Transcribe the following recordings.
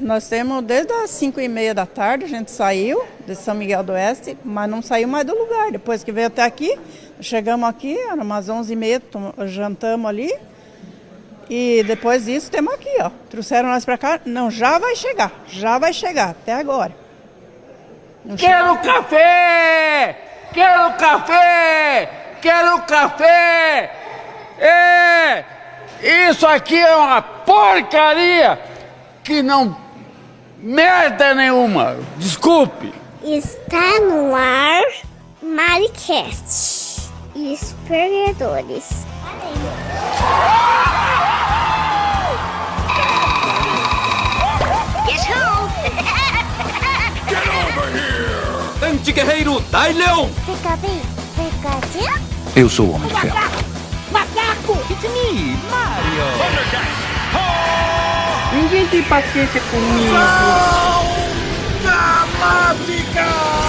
Nós temos desde as 5 e meia da tarde, a gente saiu de São Miguel do Oeste, mas não saiu mais do lugar. Depois que veio até aqui, chegamos aqui, era umas 11 e meia, jantamos ali. E depois disso, temos aqui, ó. Trouxeram nós para cá. Não, já vai chegar, já vai chegar, até agora. Não Quero café! Quero café! Quero café! É! Isso aqui é uma porcaria que não merda nenhuma. Desculpe. Está no ar Maricast e os perdedores. Get over here! Anti-guerreiro Dai Leão! Fica bem, Pikachu? Eu sou o Homem de Ferro. Macaco! It's me, Mario! Ninguém tem paciência comigo. Dramática!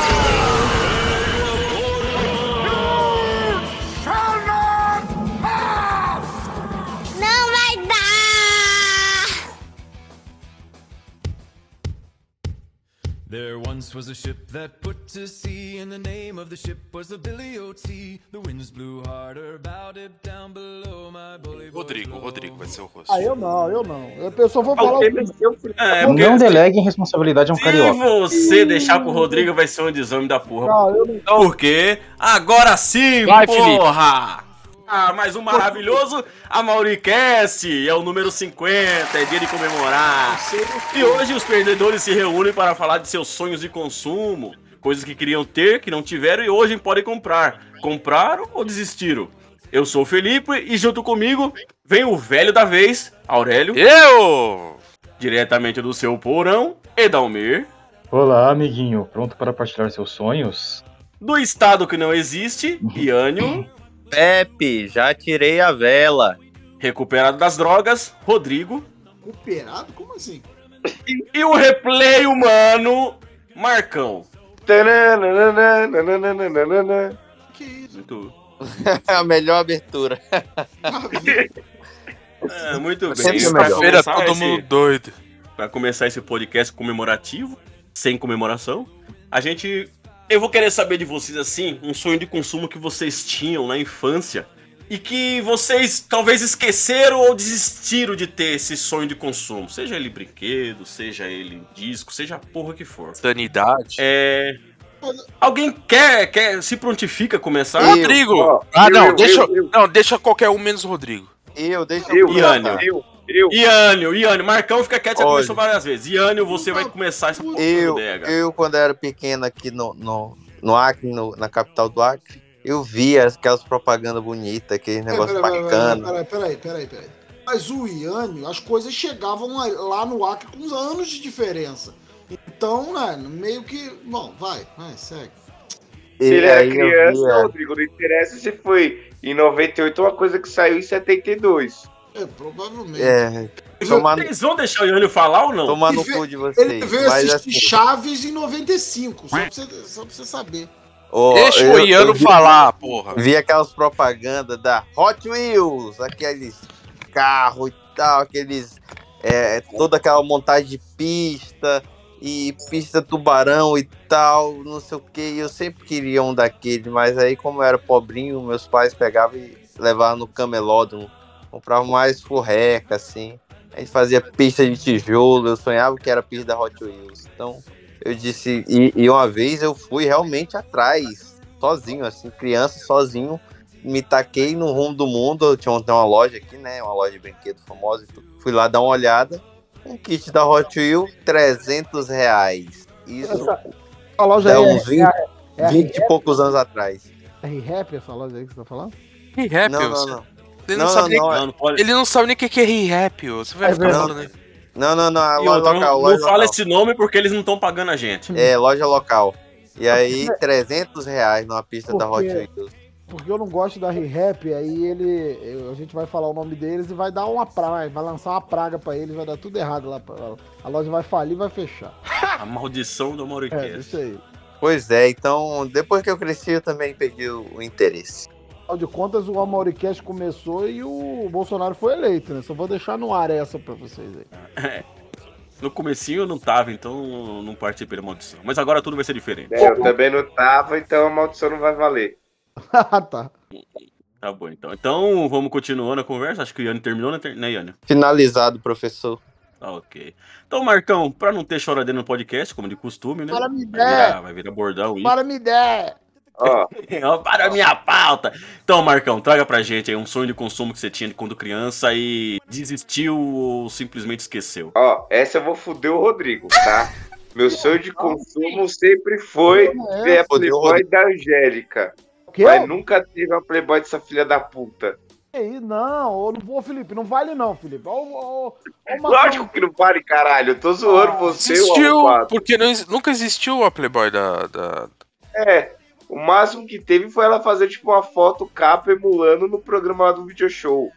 There once was a ship that put to sea, and the name of the ship was the Billy O.T. The winds blew harder about it down below my bully Rodrigo, below. Rodrigo vai ser o rosto. Ah, eu não, eu não. Eu, só vou falar o É, Não porque deleguem responsabilidade a um se carioca. você deixar pro Rodrigo, vai ser um desame da porra. Não, eu não. Porque agora sim, Vai, porra! Ah, mais um maravilhoso AmauriCast, é o número 50, é dia de comemorar. E hoje os perdedores se reúnem para falar de seus sonhos de consumo, coisas que queriam ter, que não tiveram e hoje podem comprar. Compraram ou desistiram? Eu sou o Felipe e junto comigo vem o velho da vez, Aurélio, Eu! diretamente do seu porão, Edalmir, Olá, amiguinho. Pronto para partilhar seus sonhos? do estado que não existe, Iânio, Pepe, já tirei a vela. recuperado das drogas, Rodrigo, Recuperado? Como assim? e o replay humano, Marcão. Que isso? Muito, a melhor abertura. é, muito bem. Sempre é Pra melhor. Feira começar todo esse- mundo doido. Pra começar esse podcast comemorativo, sem comemoração, a gente. Eu vou querer saber de vocês assim, um sonho de consumo que vocês tinham na infância e que vocês talvez esqueceram ou desistiram de ter esse sonho de consumo. Seja ele brinquedo, seja ele disco, seja a porra que for. Sanidade. É. Alguém quer, quer se prontifica a começar? Eu. Rodrigo! Ó, ah, eu, não, eu, deixa. eu, eu. Não, deixa qualquer um menos o Rodrigo. Eu, deixa Eu, eu. Eu. Iânio, Iânio, Marcão fica quieto, já Olha. começou várias vezes. Iânio, você vai começar essa Eu, bodega. eu, quando era pequeno aqui no, no, no Acre, no- na capital do Acre, eu via aquelas propagandas bonitas, aquele negócio peraí, bacana. Peraí, peraí, peraí, peraí. Mas o Iânio, as coisas chegavam lá- no Acre com uns anos de diferença. Então, né, meio que. Bom, vai, vai, segue. Se ele era criança, Rodrigo, não interessa se foi em 98 uma coisa que saiu em 72. É, provavelmente. É, tomar, Vocês vão deixar o Iânio falar ou não? tomar no Ele cu de Ele vocês. veio Mas assistir assim, Chaves em 95, só pra você, só pra você saber. ó, Deixa eu- o Iano vi- falar, porra. Vi aquelas propagandas da Hot Wheels, aqueles carros e tal, aqueles. É, toda aquela montagem de pista e pista tubarão e tal, não sei o que. Eu sempre queria um daquele, mas aí, como eu era pobrinho, meus pais pegavam e levavam no camelódromo, compravam mais furreca, assim. A gente fazia pista de tijolo, eu sonhava que era pista da Hot Wheels. Então, eu disse. E, e uma vez eu fui realmente atrás, sozinho, assim, criança, sozinho. Me taquei no rumo do mundo. Eu tinha uma loja aqui, né? Uma loja de brinquedo famosa. Fui lá dar uma olhada. Um kit da Hot Wheels, 300 reais. Isso Essa, a loja aí uns 20, é, é, é, 20 e poucos anos atrás. é R-Rap essa loja aí que você tá falando? Re-rap, Não, não, não. Ele não, Não, sabe não, nem, Não, pode. ele não sabe nem o que é re-rap, ô. Você vai É ficar falando aí. Não, não, não. Loja outra, local. não, loja não fala local. esse nome porque eles não estão pagando a gente. É, loja local. E aí, 300 reais numa pista da Hot Porque- Wheels. Porque eu não gosto da R-Rap, aí ele. eu- a gente vai falar o nome deles e vai dar uma praga, vai lançar uma praga pra eles, vai dar tudo errado lá. pra- A loja vai falir e vai fechar. A maldição do É, Mauricast. isso aí. Pois é, então, depois que eu cresci, eu também perdi o, o interesse. Afinal de contas, o Amoricast começou e o Bolsonaro foi eleito, né? Só vou deixar no ar essa pra vocês aí. No comecinho eu não tava, então não participei da maldição. Mas agora tudo vai ser diferente. É, eu também não tava, então a maldição não vai valer. tá. Tá bom, então. Então vamos continuando a conversa. Acho que o Yanni terminou, né, né Yanni? Finalizado, professor. Tá ok. Então, Marcão, pra não ter choradeira no podcast, como de costume, né? Para me Vai der. virar, vai virar bordão isso. Para me der. Ó, Ó, Para a minha pauta! Então, Marcão, traga pra gente aí um sonho de consumo que você tinha quando criança e desistiu ou simplesmente esqueceu. ó, essa eu vou foder o Rodrigo, tá? Meu sonho de consumo sempre foi É, ver a Playboy da Angélica. O quê? Mas nunca teve uma Playboy dessa filha da puta. Que isso? Não, ô, não vou, Felipe. Não vale não, Felipe. Ó, ó, ó, Lógico que não vale, caralho. Eu tô zoando você, o Existiu, porque não, nunca existiu a Playboy da. da... É, o máximo que teve foi ela fazer, tipo, uma foto capa emulando no programa do video show.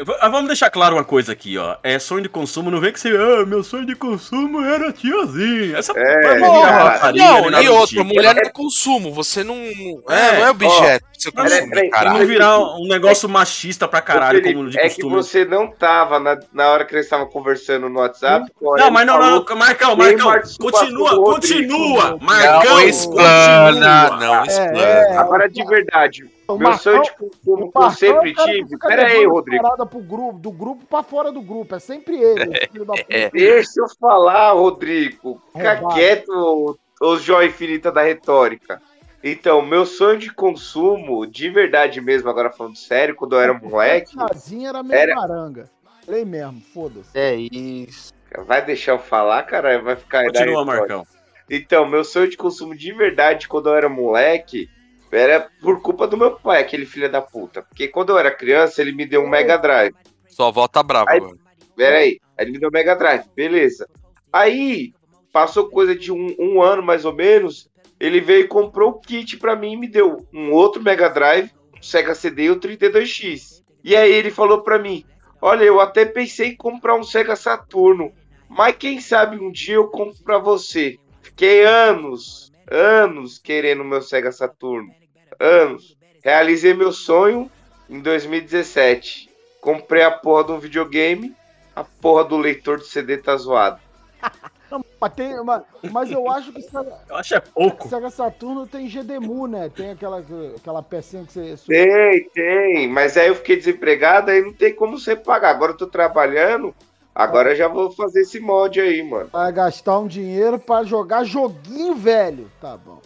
É, ah, Vamos deixar claro uma coisa aqui, ó. É sonho de consumo, não vem que você. Ah, meu sonho de consumo era tiazinha. Essa É, pra mim porra, era rapariga, Não, nem nada e do outra, tipo. mulher não é consumo, você não. É, É, não é objeto que você consome, peraí, não virar um negócio machista pra caralho, Felipe, como de é que costume. você não tava na, na hora que eles estavam conversando no WhatsApp. Não, mas não, não, não, Marcão, Marcão, continua, Rodrigo? continua, Marcão, Não explana, continua. não É, explana. é, Agora, de verdade, o meu Marcão- sonho de consumo o que eu Marcão sempre é o cara que tive. Pera aí, Rodrigo. parada pro grupo, do grupo pra fora do grupo. É sempre ele, esse filho da puta. É. Deixa eu falar, Rodrigo. Fica Roubado. quieto, ô joia infinita da retórica. Então, meu sonho de consumo, de verdade mesmo, agora falando sério, quando eu era moleque, Casinha era meio Era- maranga. Falei mesmo, foda-se. É isso. vai deixar eu falar, cara? Vai ficar Continua. Marcão. Então, meu sonho de consumo de verdade quando eu era moleque era por culpa do meu pai, aquele filho da puta. Porque quando eu era criança, ele me deu um Mega Drive. Sua avó tá brava Aí- agora. Pera aí, aí ele me deu um Mega Drive, beleza. Aí, passou coisa de um, um ano mais ou menos, ele veio e comprou o kit pra mim e me deu um outro Mega Drive, um Sega CD e o 32X. E aí ele falou pra mim, olha, eu até pensei em comprar um Sega Saturno, mas quem sabe um dia eu compro pra você. Fiquei anos, anos querendo meu Sega Saturno. Anos. Realizei meu sonho em 2017. Comprei a porra de um videogame, a porra do leitor de CD tá zoado. Não, mas, tem, mas, mas eu acho que Sega, Eu acho é pouco. Sega Saturno tem GDMU, né? Tem aquela, aquela pecinha que você. Tem, tem, mas aí eu fiquei desempregado, aí não tem como você pagar. Agora eu tô trabalhando, agora eu já vou fazer esse mod aí, mano. Vai gastar um dinheiro pra jogar joguinho velho. Tá bom.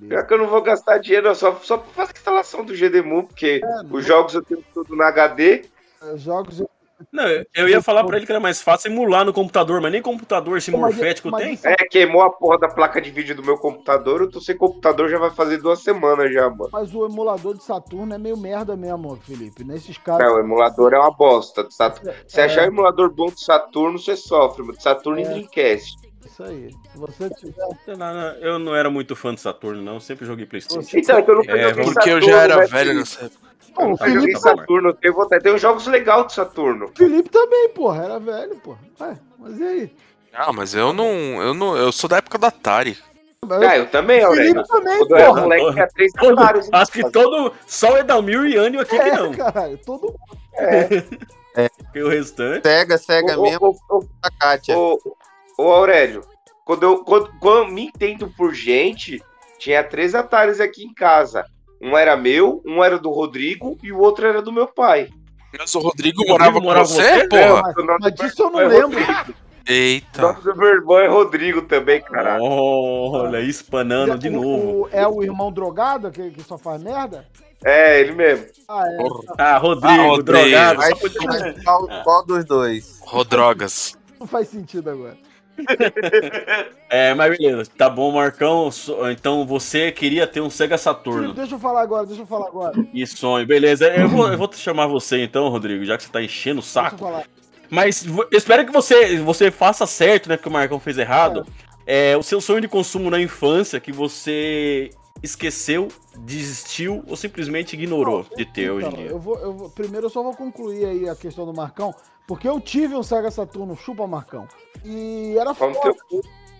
Pior que eu não vou gastar dinheiro, só, só pra fazer a instalação do GDMU, porque os jogos eu tenho tudo no HD. Jogos. Não, eu ia falar pra ele que era mais fácil emular no computador, mas nem computador esse morfético tem. É, queimou a porra da placa de vídeo do meu computador, eu tô sem computador já vai fazer duas semanas já, mano. Mas o emulador de Saturno é meio merda mesmo, Felipe. Nesses casos. Não, o emulador é uma bosta. Sat- Se É. achar um emulador bom de Saturno, você sofre, mano. De Saturno e É. Dreamcast. Isso aí. Se você tiver. Sei lá, não, Eu não era muito fã de Saturno, não. Sempre joguei Playstation. Então, então eu nunca É, Porque eu Saturno, já era né, velho nessa época. Não, o Eu joguei Felipe, Saturno, eu tenho vontade. Tem uns jogos legais de Saturno. Felipe também, porra. Era velho, porra. Ué, mas e aí? Ah, mas eu não, eu não. Eu sou da época da Atari. Ah, eu também, Aurélio. Felipe também, eu era porra. moleque, tinha três Ataris. acho que todo. Só o Edalmir e Anio aqui que É, não. caralho. Todo mundo. Porque o restante. Cega, cega mesmo. ô, A Kátia. Ô, Aurélio, quando eu, quando, quando eu me entendo por gente, tinha três Ataris aqui em casa. Um era meu, um era do Rodrigo e o outro era do meu pai. Mas o Rodrigo morava com morava com você, você? porra? Mas, mas disso eu não irmão é lembro. Rodrigo. O Eita. nome do meu irmão é Rodrigo também, caralho. Olha, espanando de O- novo. o- é o irmão drogado que, que só faz merda? É, ele mesmo. Ah, é. Ah, Rodrigo, Ah, Rodrigo. drogado. Mas, mas qual, qual dos dois? Rodrogas. Não faz sentido agora. É, mas beleza. Tá bom, Marcão. Então você queria ter um Sega Saturno. Deixa eu falar agora, deixa eu falar agora. E sonho. Beleza. Eu vou, eu vou te chamar você então, Rodrigo, já que você tá enchendo o saco. Mas espero que você, você faça certo, né? Porque o Marcão fez errado. É, o seu sonho de consumo na infância que você esqueceu, desistiu ou simplesmente ignorou de ter hoje em Então, dia. eu vou, eu vou- primeiro eu só vou concluir aí a questão do Marcão, porque eu tive um Sega Saturno Chupa Marcão. E era foda.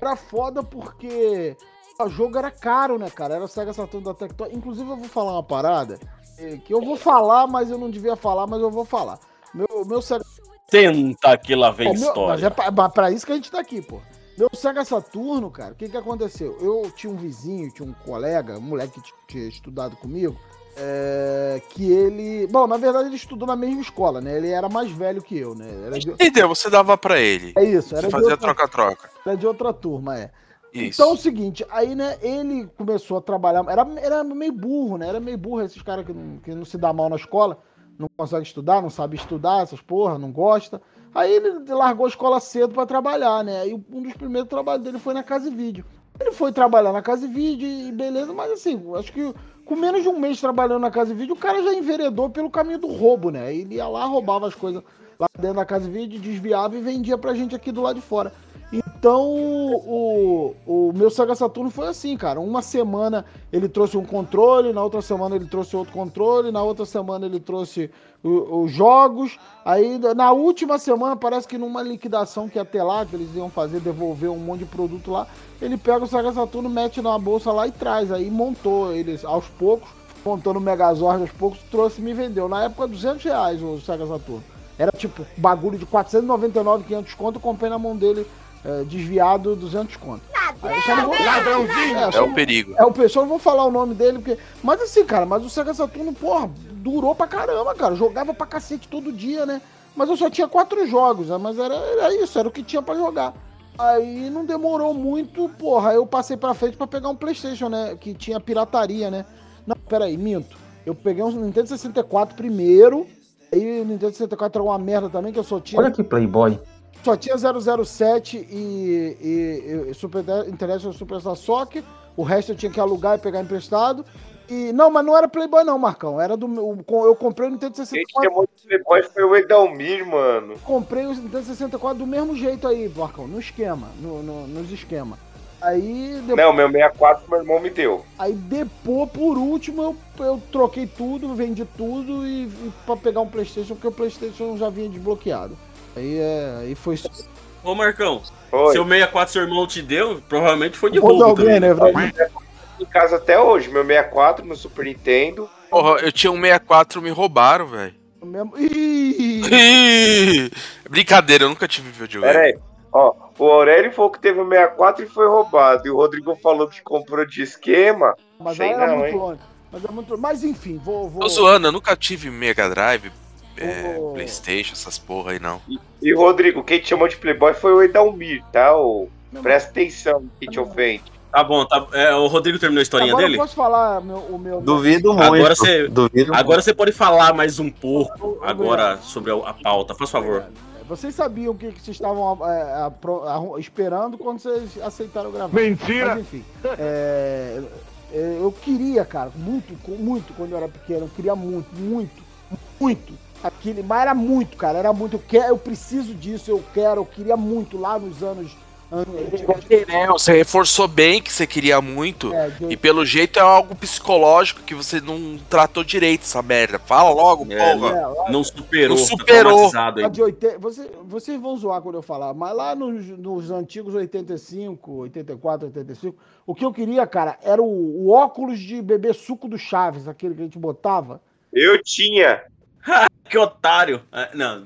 Era foda porque o jogo era caro, né, cara? Era o Sega Saturno da Tectoy. Inclusive, eu vou falar uma parada eh, que eu vou falar, mas eu não devia falar, mas eu vou falar. Meu, meu Sega Senta que lá vem meu- mas história. é pra, mas pra isso que a gente tá aqui, pô. Meu Sega Saturno, cara, o que que aconteceu? Eu tinha um vizinho, tinha um colega, um moleque que tinha estudado comigo, é, que ele... Bom, na verdade ele estudou na mesma escola, né? Ele era mais velho que eu, né? Era de, Entendeu? Você dava pra ele. é isso, era Você fazia outra- troca-troca. era de outra turma, é. Isso. Então é o seguinte, aí, né, ele começou a trabalhar. Era, era meio burro, né? Era meio burro esses caras que não, que não se dá mal na escola, não consegue estudar, não sabe estudar, essas porra, não gosta. Aí ele largou a escola cedo pra trabalhar, né? Aí um dos primeiros trabalhos dele foi na Casa e Vídeo. Ele foi trabalhar na Casa e Vídeo e beleza, mas assim, acho que com menos de um mês trabalhando na Casa e Vídeo, o cara já enveredou pelo caminho do roubo, né? Ele ia lá, roubava as coisas lá dentro da Casa e Vídeo, desviava e vendia pra gente aqui do lado de fora. Então, o, o meu Sega Saturno foi assim, cara. Uma semana ele trouxe um controle, na outra semana ele trouxe outro controle, na outra semana ele trouxe os jogos. Aí, na última semana, parece que numa liquidação que ia ter lá, que eles iam fazer, devolver um monte de produto lá, ele pega o Sega Saturno, mete na bolsa lá e traz. Aí montou eles aos poucos, montou no Megazord aos poucos, trouxe e me vendeu. Na época, 200 reais o Sega Saturno. Era tipo bagulho de 499, 500 conto, eu comprei na mão dele é, desviado 200 conto. Não vou- Ladrãozinho! É só o perigo. É o pessoal, não vou falar o nome dele, porque. Mas assim, cara, mas o Sega Saturno, porra, durou pra caramba, cara. Jogava pra cacete todo dia, né? Mas eu só tinha quatro jogos, né? Mas era, era isso, era o que tinha pra jogar. Aí não demorou muito, porra. Eu passei pra frente pra pegar um PlayStation, né? Que tinha pirataria, né? Não, peraí, minto. Eu peguei um Nintendo 64 primeiro. Aí o Nintendo 64 era uma merda também, que eu só tinha. Olha que Playboy. Só tinha 007 e, e, e Super International Superstar Soccer. O resto eu tinha que alugar e pegar emprestado. E não, mas não era Playboy não, Marcão. Era do meu, eu comprei o Nintendo Quem 64. chamou de Playboy foi o Edalmir, mano. Comprei o Nintendo 64 do mesmo jeito aí, Marcão, no esquema, no, no- nos esquemas. Aí depois, Não, meu 64 meu irmão me deu. aí depois, por último, eu, eu troquei tudo, vendi tudo e, e para pegar um PlayStation, porque o PlayStation já vinha desbloqueado. Aí, é, aí foi. Ô Marcão, Oi. seu 64 seu irmão te deu, provavelmente foi de Ou de roubo alguém, também. né? Em casa até hoje, meu 64, meu Super Nintendo. Porra, eu tinha um 64 me roubaram, velho. Mesmo... Ih, Brincadeira, eu nunca tive videogame. Pera aí. Ó, o Aurélio falou que teve o 64 e foi roubado. E o Rodrigo falou que comprou de esquema. Mas Sei não, muito hein? longe. Mas, é muito... Mas enfim, vou. vou... Tô zoando, eu nunca tive Mega Drive, é. Playstation, essas porra aí não. E o Rodrigo, quem te chamou de Playboy foi o Edalmir, tá? Ô, presta atenção que te ofende. Tá bom, tá, é, o Rodrigo terminou a historinha Agora dele? eu posso falar meu, o meu. Duvido muito. Agora você, Duvido agora você pode falar mais um pouco agora sobre a, a pauta, faz favor. Vocês sabiam o que, que vocês estavam é, apro- arru- esperando quando vocês aceitaram gravar. Mentira! Mas enfim. é, é, eu queria, cara, muito, muito quando eu era pequeno, eu queria muito, muito, muito. Aquele, mas era muito, cara, era muito. Eu, quero, eu preciso disso, eu quero, eu queria muito lá nos anos. É, você reforçou bem que você queria muito. É, de- E pelo jeito é algo psicológico que você não tratou direito essa merda. Fala logo, É, porra. É, Não superou, Não tá superou. aí. de 80, você, vocês vão zoar quando eu falar, mas lá nos, nos antigos 85, 84, 85, o que eu queria, cara, era o, o óculos de beber suco do Chaves, aquele que a gente botava. Eu tinha. Que otário. É, não,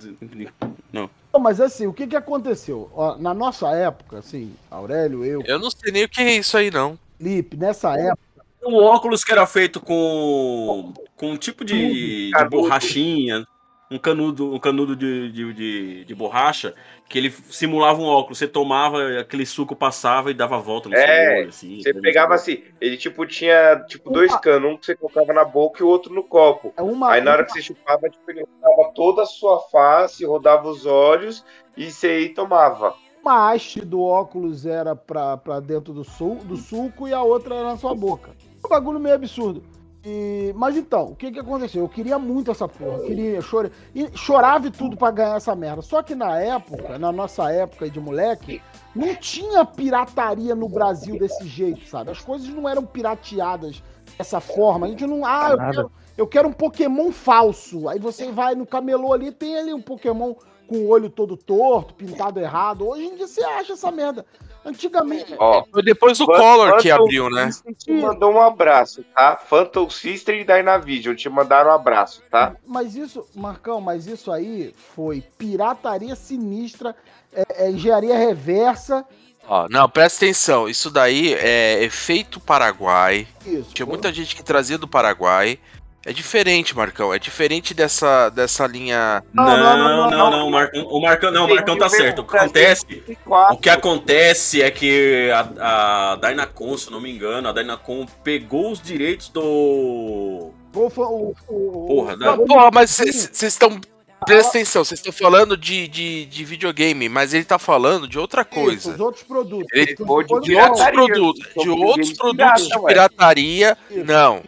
não. Não, mas assim, o que que aconteceu? Ó, na nossa época, assim, Aurélio, eu, Eu não sei nem o que é isso aí, não. Felipe, nessa época, Um óculos que era feito com, com um tipo de, de borrachinha, um canudo, um canudo de, de, de, de borracha, que ele simulava um óculos. Você tomava, aquele suco passava e dava a volta no seu É, olho, assim. Você pegava assim, ele tipo tinha tipo dois canos, um que você colocava na boca e o outro no copo. é uma, Aí na hora que você chupava, tipo, ele rodava toda a sua face, rodava os olhos e você aí tomava. uma haste do óculos era pra, pra dentro do, sul, do suco e a outra era na sua boca. Um bagulho meio absurdo. E- mas então, o que que aconteceu? Eu queria muito essa porra, queria, eu chorei, e chorava e tudo pra ganhar essa merda. Só que na época, na nossa época de moleque, não tinha pirataria no Brasil desse jeito, sabe? As coisas não eram pirateadas dessa forma. A gente não. Ah, eu quero, eu quero um Pokémon falso. Aí você vai no camelô ali, tem ali um Pokémon com o olho todo torto, pintado errado. Hoje em dia você acha essa merda. Antigamente. Ó, Foi depois do Phan- Collor que abriu, né? Te mandou um abraço, tá? Phantom System e Dynavision te mandaram um abraço, tá? Mas isso, Marcão, mas isso aí foi pirataria sinistra, é, é engenharia reversa. Ó, não, presta atenção. Isso daí é efeito Paraguai. Isso. Tinha muita gente que trazia do Paraguai. É diferente, Marcão. É diferente dessa, dessa linha. Não, não, não, não, o Marcão, o Marcão, não, o Marcão tá certo. O que acontece, o que acontece é que a, a Dynacon, se eu não me engano, a Dynacon pegou os direitos do. O, o, o, Porra, da- Porra, mas vocês estão. Presta atenção, vocês estão falando de, de, de videogame, mas ele tá falando de outra coisa. os outros produtos. Ele de, que outros produtos, de outros produtos de pirataria, não.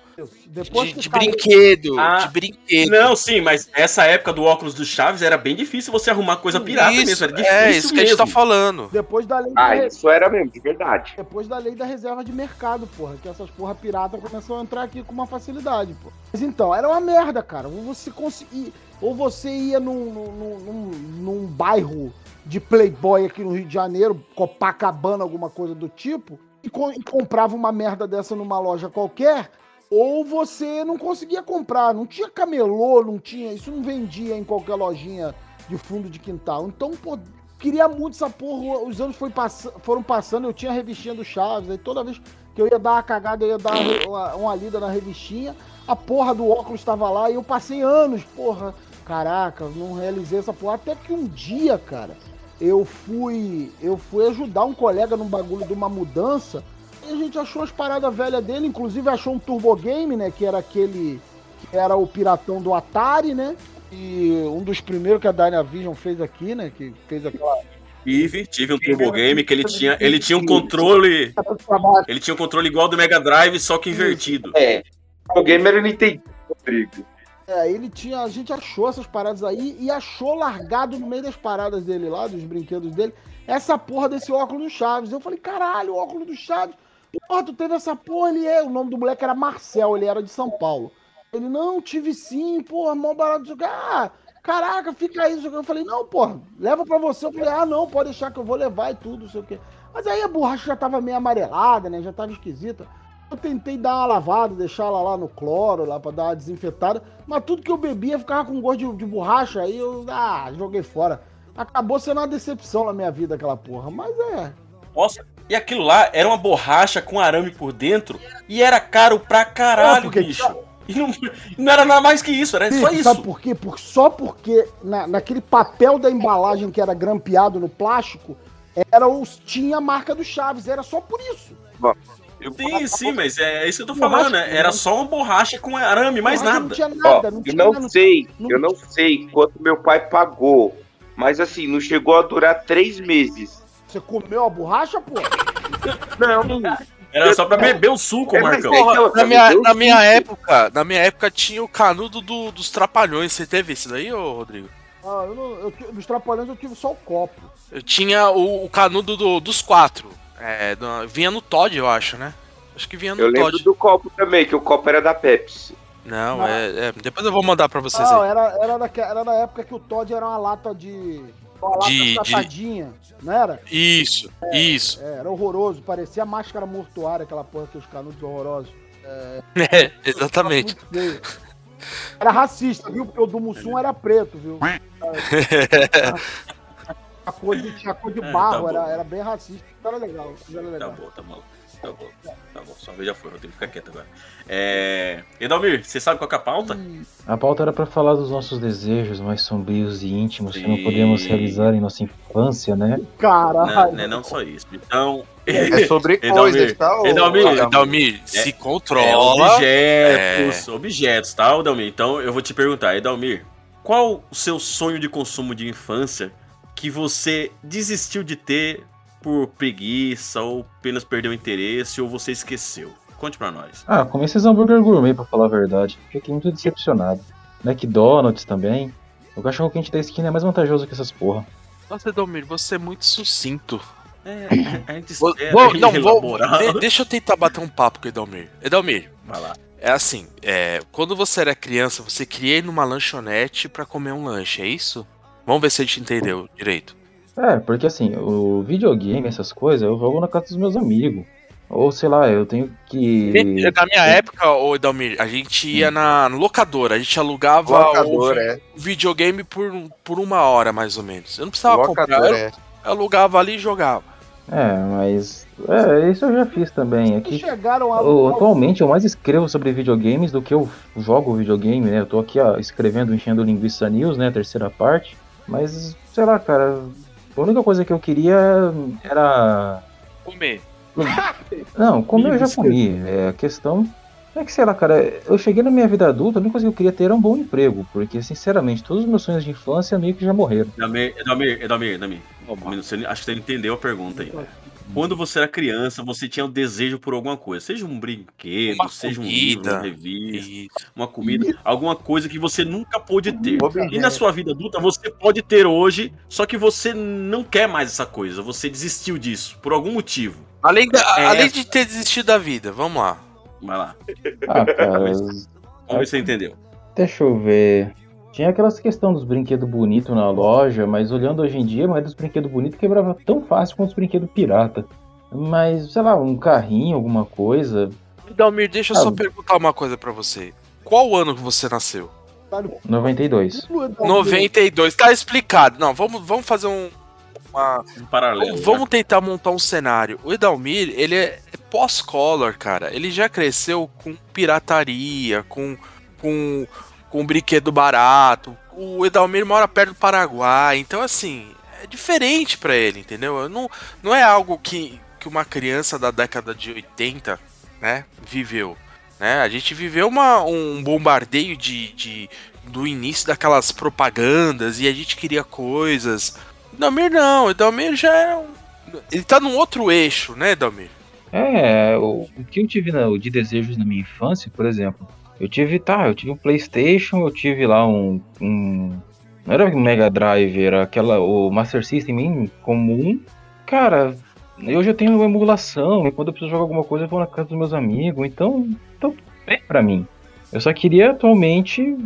Depois De, de brinquedo, Ah, de brinquedo. Não, sim, mas essa época do óculos do Chaves era bem difícil você arrumar coisa pirata Isso, mesmo. Era difícil é, isso que a gente tá mesmo. falando. Depois da lei Ah, da, isso era mesmo, de verdade. depois da lei da reserva de mercado, porra, que essas porra pirata começou a entrar aqui com uma facilidade, pô. Mas então, era uma merda, cara. Ou você conseguia, ou você ia num, num, num, num bairro de playboy aqui no Rio de Janeiro, Copacabana, alguma coisa do tipo, e, e comprava uma merda dessa numa loja qualquer, ou você não conseguia comprar, não tinha camelô, não tinha, isso não vendia em qualquer lojinha de fundo de quintal. Então, pô, queria muito essa porra, os anos pass- foram passando, eu tinha a revistinha do Chaves, aí toda vez que eu ia dar uma cagada, eu ia dar uma, uma lida na revistinha, a porra do óculos estava lá e eu passei anos, porra, caraca, não realizei essa porra, até que um dia, cara, eu fui, eu fui ajudar um colega num bagulho de uma mudança, e a gente achou as paradas velhas dele, inclusive achou um Turbo Game, né, que era aquele, que era o piratão do Atari, né, e um dos primeiros que a Dynavision fez aqui, né, que fez aquela... Tive, tive um Turbo Game que ele tinha, ele tinha um controle. Ele tinha um controle igual do Mega Drive, só que invertido. É. O gamer eu não entendi, Rodrigo. É, ele tinha. A gente achou essas paradas aí e achou largado no meio das paradas dele lá, dos brinquedos dele, essa porra desse óculos do Chaves. Eu falei, caralho, o óculos do Chaves. Porra, tu teve essa porra, ele é. O nome do moleque era Marcel, ele era de São Paulo. Ele, não, tive sim, porra, mó barato. quê. Ah, caraca, fica aí. não sei o quê. Eu falei, não, porra, leva pra você. Eu falei, ah, não, pode deixar que eu vou levar e tudo, não sei o quê. Mas aí a borracha já tava meio amarelada, né? Já tava esquisita. Eu tentei dar uma lavada, deixar ela lá no cloro, lá pra dar uma desinfetada. Mas tudo que eu bebia ficava com gosto de, de borracha. Aí eu, ah, joguei fora. Acabou sendo uma decepção na minha vida aquela porra. Mas é. Nossa, e aquilo lá era uma borracha com arame por dentro e era caro pra caralho, porque- bicho. E não, não era nada mais que isso, era só Sim, isso. Sabe por quê? Porque, só porque na, naquele papel da embalagem que era grampeado no plástico, era os, tinha a marca do Chaves. Era só por isso. Sim, sim, mas é isso que eu tô falando, né? Era só uma borracha com arame, mais Borracha nada. Não tinha Ó, nada, não eu tinha não nada. sei, eu não sei quanto meu pai pagou. Mas assim, não chegou a durar três meses. Você comeu a borracha, pô? Não. Era só pra beber o suco, É, Marcão. porra, Na minha, na minha época, na minha época tinha o canudo do- dos trapalhões. Você teve isso daí, ô Rodrigo? Ah, eu não, eu, dos trapalhões eu tive só o copo. Eu tinha o, o canudo do- dos quatro. É, do- vinha no Todd, eu acho, né? Acho que vinha no Eu lembro Todd. do copo também, que o copo era da Pepsi. Não, é, é- Depois eu vou mandar pra vocês Não, aí. era, era, era da época que o Todd era uma lata de. De- de- não era? Isso, isso. É, era horroroso, parecia máscara mortuária, aquela porra que os canudos horrorosos. É, É, exatamente. Era racista, viu? Porque o do Mussum era preto, viu? A cor de, tinha a cor de É, barro, tá era, era bem racista. Era legal, era Tá legal. bom, tá bom. Tá bom, tá bom. Só vez já foi, Rodrigo, fica quieto agora. É... Edalmir, você sabe qual que é a pauta? A pauta era pra falar dos nossos desejos mais sombrios e íntimos que não Sim. podemos realizar em nossa infância, né? Não, Caralho. não é não só isso. Então. É sobre Edalmir, coisas, tá? ô- Edalmir, Adalmir? Dalmir, se É, controla. objetos, objetos, tá, Edalmir? Então eu vou te perguntar, Edalmir, qual o seu sonho de consumo de infância que você desistiu de ter por preguiça ou apenas perdeu o interesse ou você esqueceu? Conte pra nós. Ah, comi esses hambúrguer gourmet, pra falar a verdade. Fiquei muito decepcionado. McDonald's também. O cachorro quente da esquina é mais vantajoso que essas porra. Nossa, Dalmir, você é muito sucinto. É, a gente Vou- espera vou- não, vou, de- deixa eu tentar bater um papo com o Edalmir. Edalmir, Vai lá. é assim, é, quando você era criança, você queria ir numa lanchonete pra comer um lanche, é isso? Vamos ver se a gente entendeu direito. É, porque assim, o videogame, essas coisas, eu jogo na casa dos meus amigos. Ou sei lá, eu tenho que. Na minha época, ô Edalmir, a gente ia na locadora, a gente alugava Locadora, o, é. o videogame por, por uma hora, mais ou menos. Eu não precisava Locadora, comprar, eu, é. eu alugava ali e jogava. É, mas. É, isso eu já fiz também. Aqui, chegaram a eu- atualmente eu mais escrevo sobre videogames do que eu jogo videogame, né? Eu tô aqui ó, escrevendo Enchendo Linguiça News, né? Terceira parte. Mas, sei lá, cara. A única coisa que eu queria era. Comer. Não, comer eu já comi. É, a questão é que, sei lá, cara, eu cheguei na minha vida adulta, a única coisa que eu queria ter era um bom emprego. Porque, sinceramente, todos os meus sonhos de infância meio que já morreram. Edalmir, Edalmir, Edalmir. Você- acho que você entendeu a pergunta aí. Quando você era criança, você tinha um desejo por alguma coisa. Seja um brinquedo, Uma seja um livro, comida. uma revista, uma comida, alguma coisa que você nunca pôde ter. E na sua vida adulta, você pode ter hoje, só que você não quer mais essa coisa. Você desistiu disso, por algum motivo. Além, da- É. além de ter desistido da vida, vamos lá. Vai lá. Ah, cara. Vamos ver se você entendeu. Deixa eu ver. Tinha aquelas questão dos brinquedos bonitos na loja, mas olhando hoje em dia, mas dos brinquedos bonitos quebrava tão fácil quanto os brinquedos pirata. Mas, sei lá, um carrinho, alguma coisa. Dalmir, deixa eu só Ah. perguntar uma coisa pra você. Qual ano que você nasceu? 92. 92, tá explicado. Não, vamos, vamos fazer um. Uma... Um paralelo. Vamos tentar montar um cenário. O Edalmir, ele é pós-color, cara. Ele já cresceu com pirataria, com, com, com brinquedo barato. O Edalmir mora perto do Paraguai, então assim, é diferente pra ele, entendeu? Não, não é algo que, que uma criança da década de 80, né, viveu. Né? A gente viveu uma, um bombardeio de, de, do início daquelas propagandas e a gente queria coisas. Dalmir não, o Dalmir já é um... Ele tá num outro eixo, né, Dalmir? É, o, o que eu tive na- de desejos na minha infância, por exemplo, eu tive, tá, eu tive um Playstation, eu tive lá um, um não era um Mega Drive, era aquela, o Master System em comum. Cara, eu já tenho uma emulação, e quando eu preciso jogar alguma coisa eu vou na casa dos meus amigos, então, então é pra mim. Eu só queria atualmente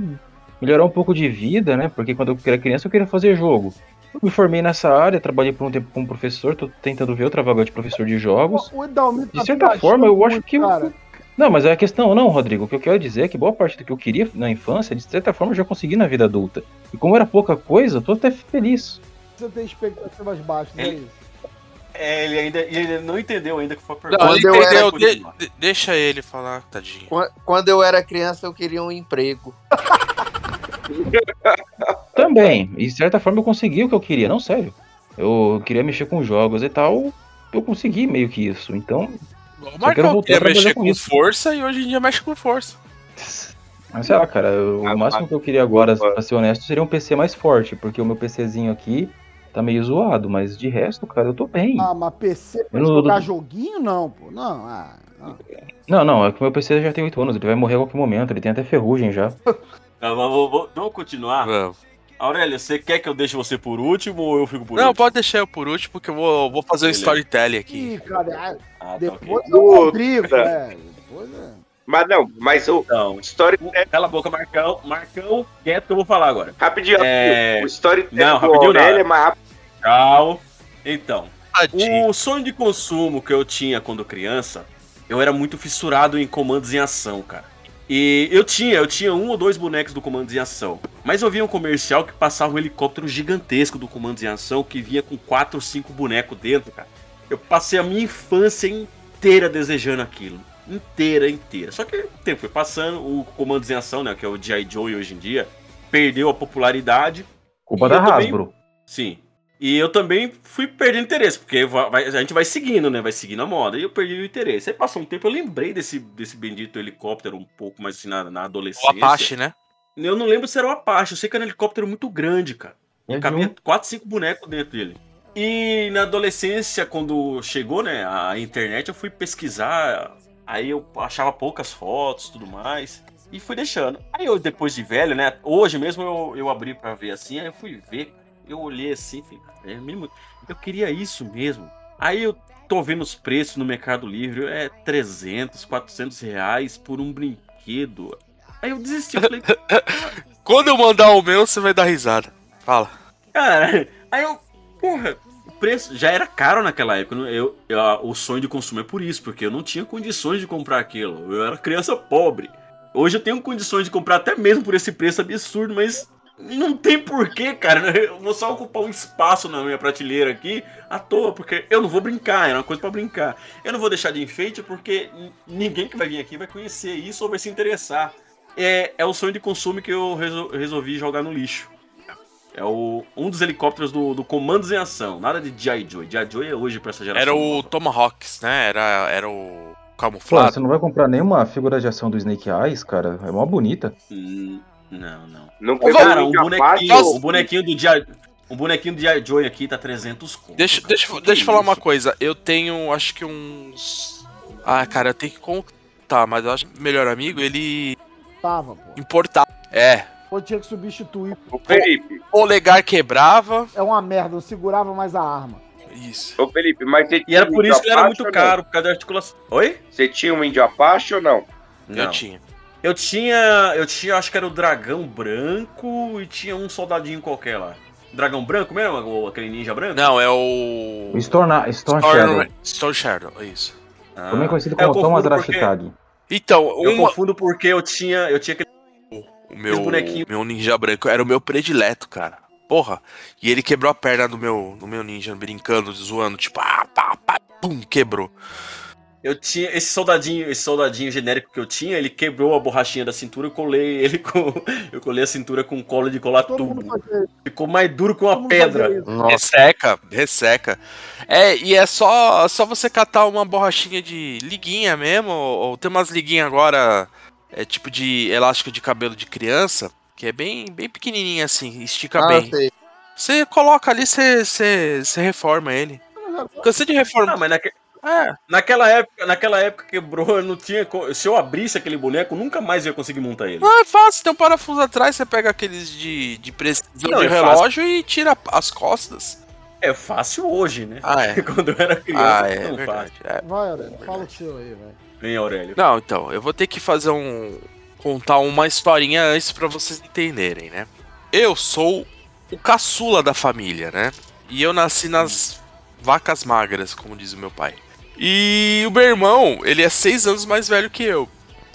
melhorar um pouco de vida, né, porque quando eu era criança eu queria fazer jogo. Eu me formei nessa área, trabalhei por um tempo como professor, tô tentando ver outra vaga de professor de jogos. De certa forma, eu acho que. eu- Não, mas é a questão, não, Rodrigo. O que eu quero dizer é que boa parte do que eu queria na infância, de certa forma, eu já consegui na vida adulta. E como era pouca coisa, eu tô até feliz. Você tem expectativas baixas, é isso. É, ele ainda ele não entendeu ainda que foi a pergunta. Não, ele Quando eu entendeu. era- de- de- deixa ele falar, tadinho. Quan- Quando eu era criança, eu queria um emprego. Também. E de certa forma eu consegui o que eu queria, não sério. Eu queria mexer com jogos e tal. Eu consegui meio que isso. Então. O trabalhar mexer com com força e hoje em dia mexe com força. Mas sei lá, cara, o máximo que eu queria agora, pra ser honesto, seria um PC mais forte, porque o meu PCzinho aqui tá meio zoado, mas de resto, cara, eu tô bem. Ah, mas PC pra Eu não- jogar joguinho, não, pô. Não, ah, não. Não, não, é que o meu PC já tem 8 anos, ele vai morrer a qualquer momento, ele tem até ferrugem já. Ah, mas vou- vou- vamos continuar? Vamos. Aurélio, você quer que eu deixe você por último ou eu fico por Não, último? pode deixar eu por último, que eu vou, vou fazer um Beleza. storytelling aqui. Ih, cara, ah, Ah, tá depois ok. é o Rodrigo, é. Depois é. Mas não, mas o Então, story cala a boca, Marcão. Marcão, quieto que eu vou falar agora. rapidinho, É, o story Não, rapidinho Aurélio nada. é mais rápido. Tchau. Então, Tadinho. o sonho de consumo que eu tinha quando criança, eu era muito fissurado em comandos em ação, cara. E eu tinha, eu tinha um ou dois bonecos do Comandos em Ação. Mas eu via um comercial que passava um helicóptero gigantesco do Comandos em Ação que vinha com quatro ou cinco bonecos dentro, cara. Eu passei a minha infância inteira desejando aquilo. Inteira, inteira. Só que o tempo foi passando, o Comandos em Ação, né, que é o G.I. Joe hoje em dia, perdeu a popularidade. Culpa da eu também- Hasbro. Sim. E eu também fui perdendo interesse, porque vai- a gente vai seguindo, né? Vai seguindo a moda. E eu perdi o interesse. Aí passou um tempo, eu lembrei desse, desse bendito helicóptero um pouco mais assim na, na O adolescência. Apache, né? Eu não lembro se era o Apache. Eu sei que era um helicóptero muito grande, cara. E É cabia de um- 4, 5 bonecos dentro dele. E na adolescência, quando chegou, né, a internet, eu fui pesquisar. Aí eu achava poucas fotos tudo mais. E fui deixando. Aí eu, depois de velho, né? Hoje mesmo eu, eu abri pra ver assim, aí eu fui ver. Eu olhei assim, falei, é eu queria isso mesmo. Aí eu tô vendo os preços no Mercado Livre, é 300, 400 reais por um brinquedo. Aí eu desisti, eu falei, Quando eu mandar o meu, você vai dar risada. Fala. Cara, aí eu, porra, o preço já era caro naquela época. Eu, eu, o sonho de consumo é por isso, porque eu não tinha condições de comprar aquilo. Eu era criança pobre. Hoje eu tenho condições de comprar até mesmo por esse preço absurdo, mas não tem porquê, cara. Eu vou só ocupar um espaço na minha prateleira aqui à toa, porque eu não vou brincar, é uma coisa para brincar. Eu não vou deixar de enfeite porque ninguém que vai vir aqui vai conhecer isso ou vai se interessar. É, é o sonho de consumo que eu resol, resolvi jogar no lixo. É o, um dos helicópteros do, do Comandos em Ação. Nada de G.I. Joe. G.I. Joe é hoje pra essa geração. Era o Tomahawks, né? Era, era o Pô, camuflado. você não vai comprar nenhuma figura de ação do Snake Eyes, cara? É mó bonita. Hum, não, não. Não Cara, um bonequinho, Fácil? um bonequinho do G.I. Um bonequinho do G.I. Joe aqui tá 300 conto. Deixa, deixa, Que deixa eu falar uma coisa. Eu tenho, acho que uns. Ah, cara, eu tenho que contar, mas eu acho que o melhor amigo, ele Tava, pô. importava. É. Ou tinha que substituir. Ô Felipe, O legar quebrava. É uma merda, não segurava mais a arma. Isso. ô Felipe, mas você E era por um isso que ele era muito caro, por causa da articulação. Oi? Você tinha um índio Apache ou não? Eu Não. tinha. Eu tinha. Eu tinha, acho que era o dragão branco e tinha um soldadinho qualquer lá. Dragão branco mesmo? Ou aquele ninja branco? Não, é o. O Storm, Storm Shadow. Storm, Storm Shadow, isso. Ah. Também conhecido É, eu como Thomas confundo porque- Rashitag. Então, Eu uma, confundo porque eu tinha. Eu tinha aquele. o meu, bonequinho. meu ninja branco era o meu predileto, cara. Porra. E ele quebrou a perna do meu, do meu ninja, brincando, zoando, tipo, ah, pá, pá, pum, quebrou. Eu tinha. Esse soldadinho, esse soldadinho genérico que eu tinha, ele quebrou a borrachinha da cintura, eu colei ele com. Eu colei a cintura com cola de colar Todo mundo tubo. Ficou mais duro que uma pedra. Resseca, resseca. É, e é só, só você catar uma borrachinha de liguinha mesmo, ou, ou tem umas liguinhas agora, é tipo de elástico de cabelo de criança, que é bem, bem pequenininha assim, estica Ah, bem. sei. Você coloca ali, você, você, você reforma ele. Cansei de reforma. Ah, mas naque- É, naquela época, naquela época quebrou, eu não tinha. Se eu abrisse aquele boneco, nunca mais eu ia conseguir montar ele. não é fácil, tem um parafuso atrás, você pega aqueles de, de precisão Não, de é relógio e tira as costas. É fácil hoje, né? Ah, é. Quando eu era criança, Ah, é não verdade. fácil. é. Vai, Aurélio, fala o seu aí, velho. Vem, Aurélio. Não, então, eu vou ter que fazer um. contar uma historinha antes pra vocês entenderem, né? Eu sou o caçula da família, né? E eu nasci nas vacas magras, como diz o meu pai. E o meu irmão, ele é seis anos mais velho que eu.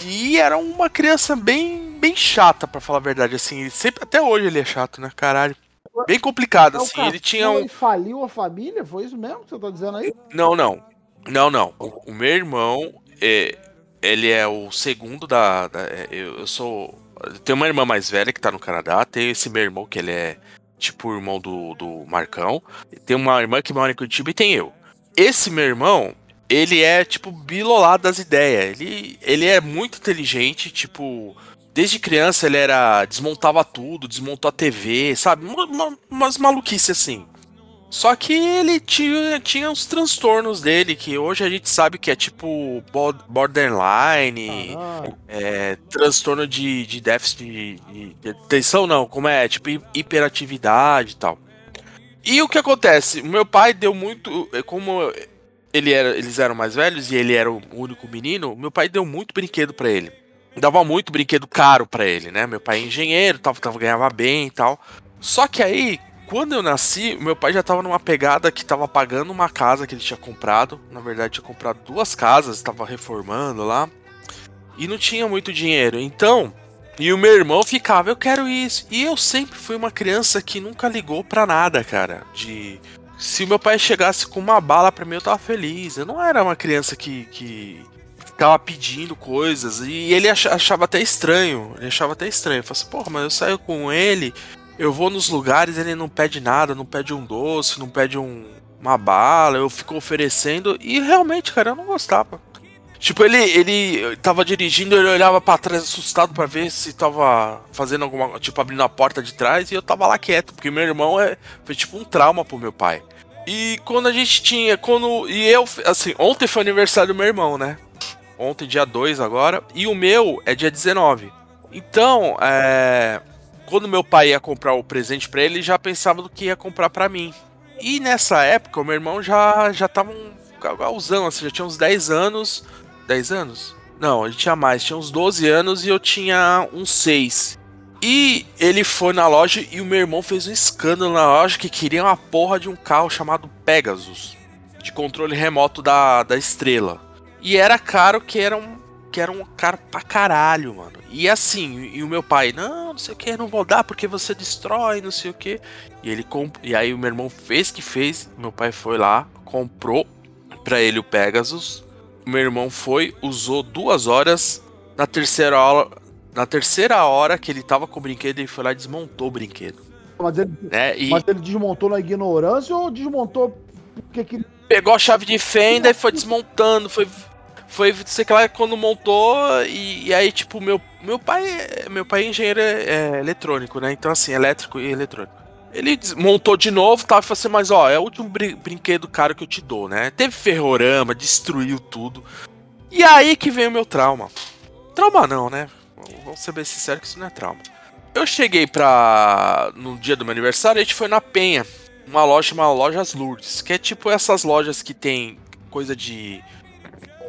E era uma criança bem, bem chata, pra falar a verdade, assim. Ele sempre, até hoje ele é chato, né, caralho? Bem complicado, assim. Ele tinha um. e faliu a família? Foi isso mesmo que você tá dizendo aí? Não, não. Não, não. O, o meu irmão, é, ele é o segundo da. da- é, eu, eu sou. Tenho uma irmã mais velha que tá no Canadá. Tem esse meu irmão que ele é tipo o irmão do, do Marcão. Tem uma irmã que mora em Curitiba e tem eu. Esse meu irmão, ele é tipo bilolado das ideias. Ele, ele é muito inteligente, tipo. Desde criança ele era. desmontava tudo, desmontou a TV, sabe? Uma- uma- umas maluquices assim. Só que ele tinha, tinha uns transtornos dele, que hoje a gente sabe que é tipo bo- borderline, é, transtorno de, de déficit de, de- de atenção, não, como é? Tipo hi- hiperatividade e tal. E o que acontece? O meu pai deu muito. Como ele era, eles eram mais velhos e ele era o único menino, meu pai deu muito brinquedo pra ele. Dava muito brinquedo caro pra ele, né? Meu pai é engenheiro, tava, tava, ganhava bem e tal. Só que aí, quando eu nasci, meu pai já tava numa pegada que tava pagando uma casa que ele tinha comprado. Na verdade, tinha comprado duas casas, tava reformando lá. E não tinha muito dinheiro. Então, e o meu irmão ficava, eu quero isso. E eu sempre fui uma criança que nunca ligou pra nada, cara. De. Se o meu pai chegasse com uma bala pra mim, eu tava feliz. Eu não era uma criança que. que ficava pedindo coisas. E ele acha- achava até estranho. Ele achava até estranho. Eu falei assim, porra, mas eu saio com ele. Eu vou nos lugares, ele não pede nada, não pede um doce, não pede um, uma bala, eu fico oferecendo. E realmente, cara, eu não gostava. Tipo, ele, ele tava dirigindo, ele olhava pra trás assustado pra ver se tava fazendo alguma. Tipo, abrindo a porta de trás e eu tava lá quieto, porque meu irmão é, foi tipo um trauma pro meu pai. E quando a gente tinha. Quando. E eu, assim, ontem foi aniversário do meu irmão, né? Ontem, dia 2 agora. E o meu é dia 19. Então, é. Quando meu pai ia comprar o presente pra ele, já pensava do que ia comprar pra mim. E nessa época, o meu irmão já, já tava um galzão, assim, já tinha uns 10 anos. 10 anos? Não, ele tinha mais, tinha uns 12 anos e eu tinha uns 6. E ele foi na loja e o meu irmão fez um escândalo na loja que queria uma porra de um carro chamado Pegasus, de controle remoto da, da estrela. E era caro que era um que era um caro pra caralho, mano. E assim, e o meu pai, não, não sei o que, não vou dar porque você destrói, não sei o que. E ele comp... e aí o meu irmão fez que fez, meu pai foi lá, comprou pra ele o Pegasus. O meu irmão foi, usou duas horas. Na terceira hora, na terceira hora que ele tava com o brinquedo, ele foi lá e desmontou o brinquedo. Mas ele, né? E mas ele desmontou na ignorância ou desmontou porque que. pegou a chave de fenda e foi desmontando, foi foi, sei lá, quando montou, e, e, aí, tipo, meu, meu pai meu pai é engenheiro é, eletrônico, né? Então, assim, elétrico e eletrônico. Ele montou de novo, tava tá, assim, mas ó, é o último brin brinquedo caro que eu te dou, né? Teve ferrorama, destruiu tudo. E aí que veio o meu trauma. Trauma não, né? Vamos ser bem sinceros que isso não é trauma. Eu cheguei pra. No dia do meu aniversário, a gente foi na Penha. Uma loja chamada Lojas Lourdes. Que é tipo essas lojas que tem coisa de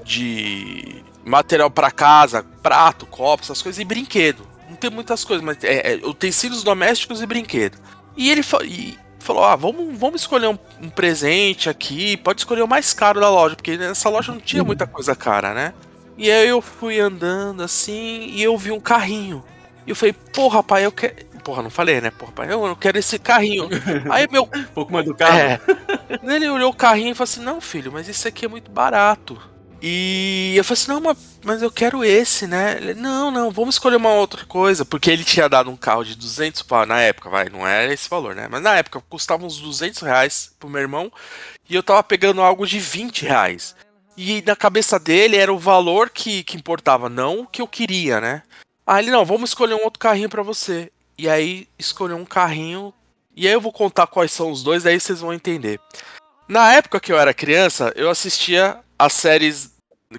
de material para casa, prato, copo, essas coisas, e brinquedo. Não tem muitas coisas, mas é, é utensílios domésticos e brinquedo. E ele fa e falou: Ah, vamos, vamos escolher um, um, presente aqui, pode escolher o mais caro da loja, porque nessa loja não tinha muita coisa cara, né? E aí eu fui andando assim e eu vi um carrinho. E eu falei, porra, pai, eu quero. Porra, não falei, né? Porra, pai, eu quero esse carrinho. Aí meu. Um pouco mais do carro. É. Ele olhou o carrinho e falou assim: Não, filho, mas isso aqui é muito barato. E eu falei assim, não, mas, mas eu quero esse, né? Ele, não, não, vamos escolher uma outra coisa. Porque ele tinha dado um carro de 200 pau na época, vai, não era esse valor, né? Mas na época custava uns 200 reais pro meu irmão. E eu tava pegando algo de 20 reais. E na cabeça dele era o valor que, que importava, não o que eu queria, né? Aí ele, não, vamos escolher um outro carrinho para você. E aí escolheu um carrinho. E aí eu vou contar quais são os dois, daí vocês vão entender. Na época que eu era criança, eu assistia as séries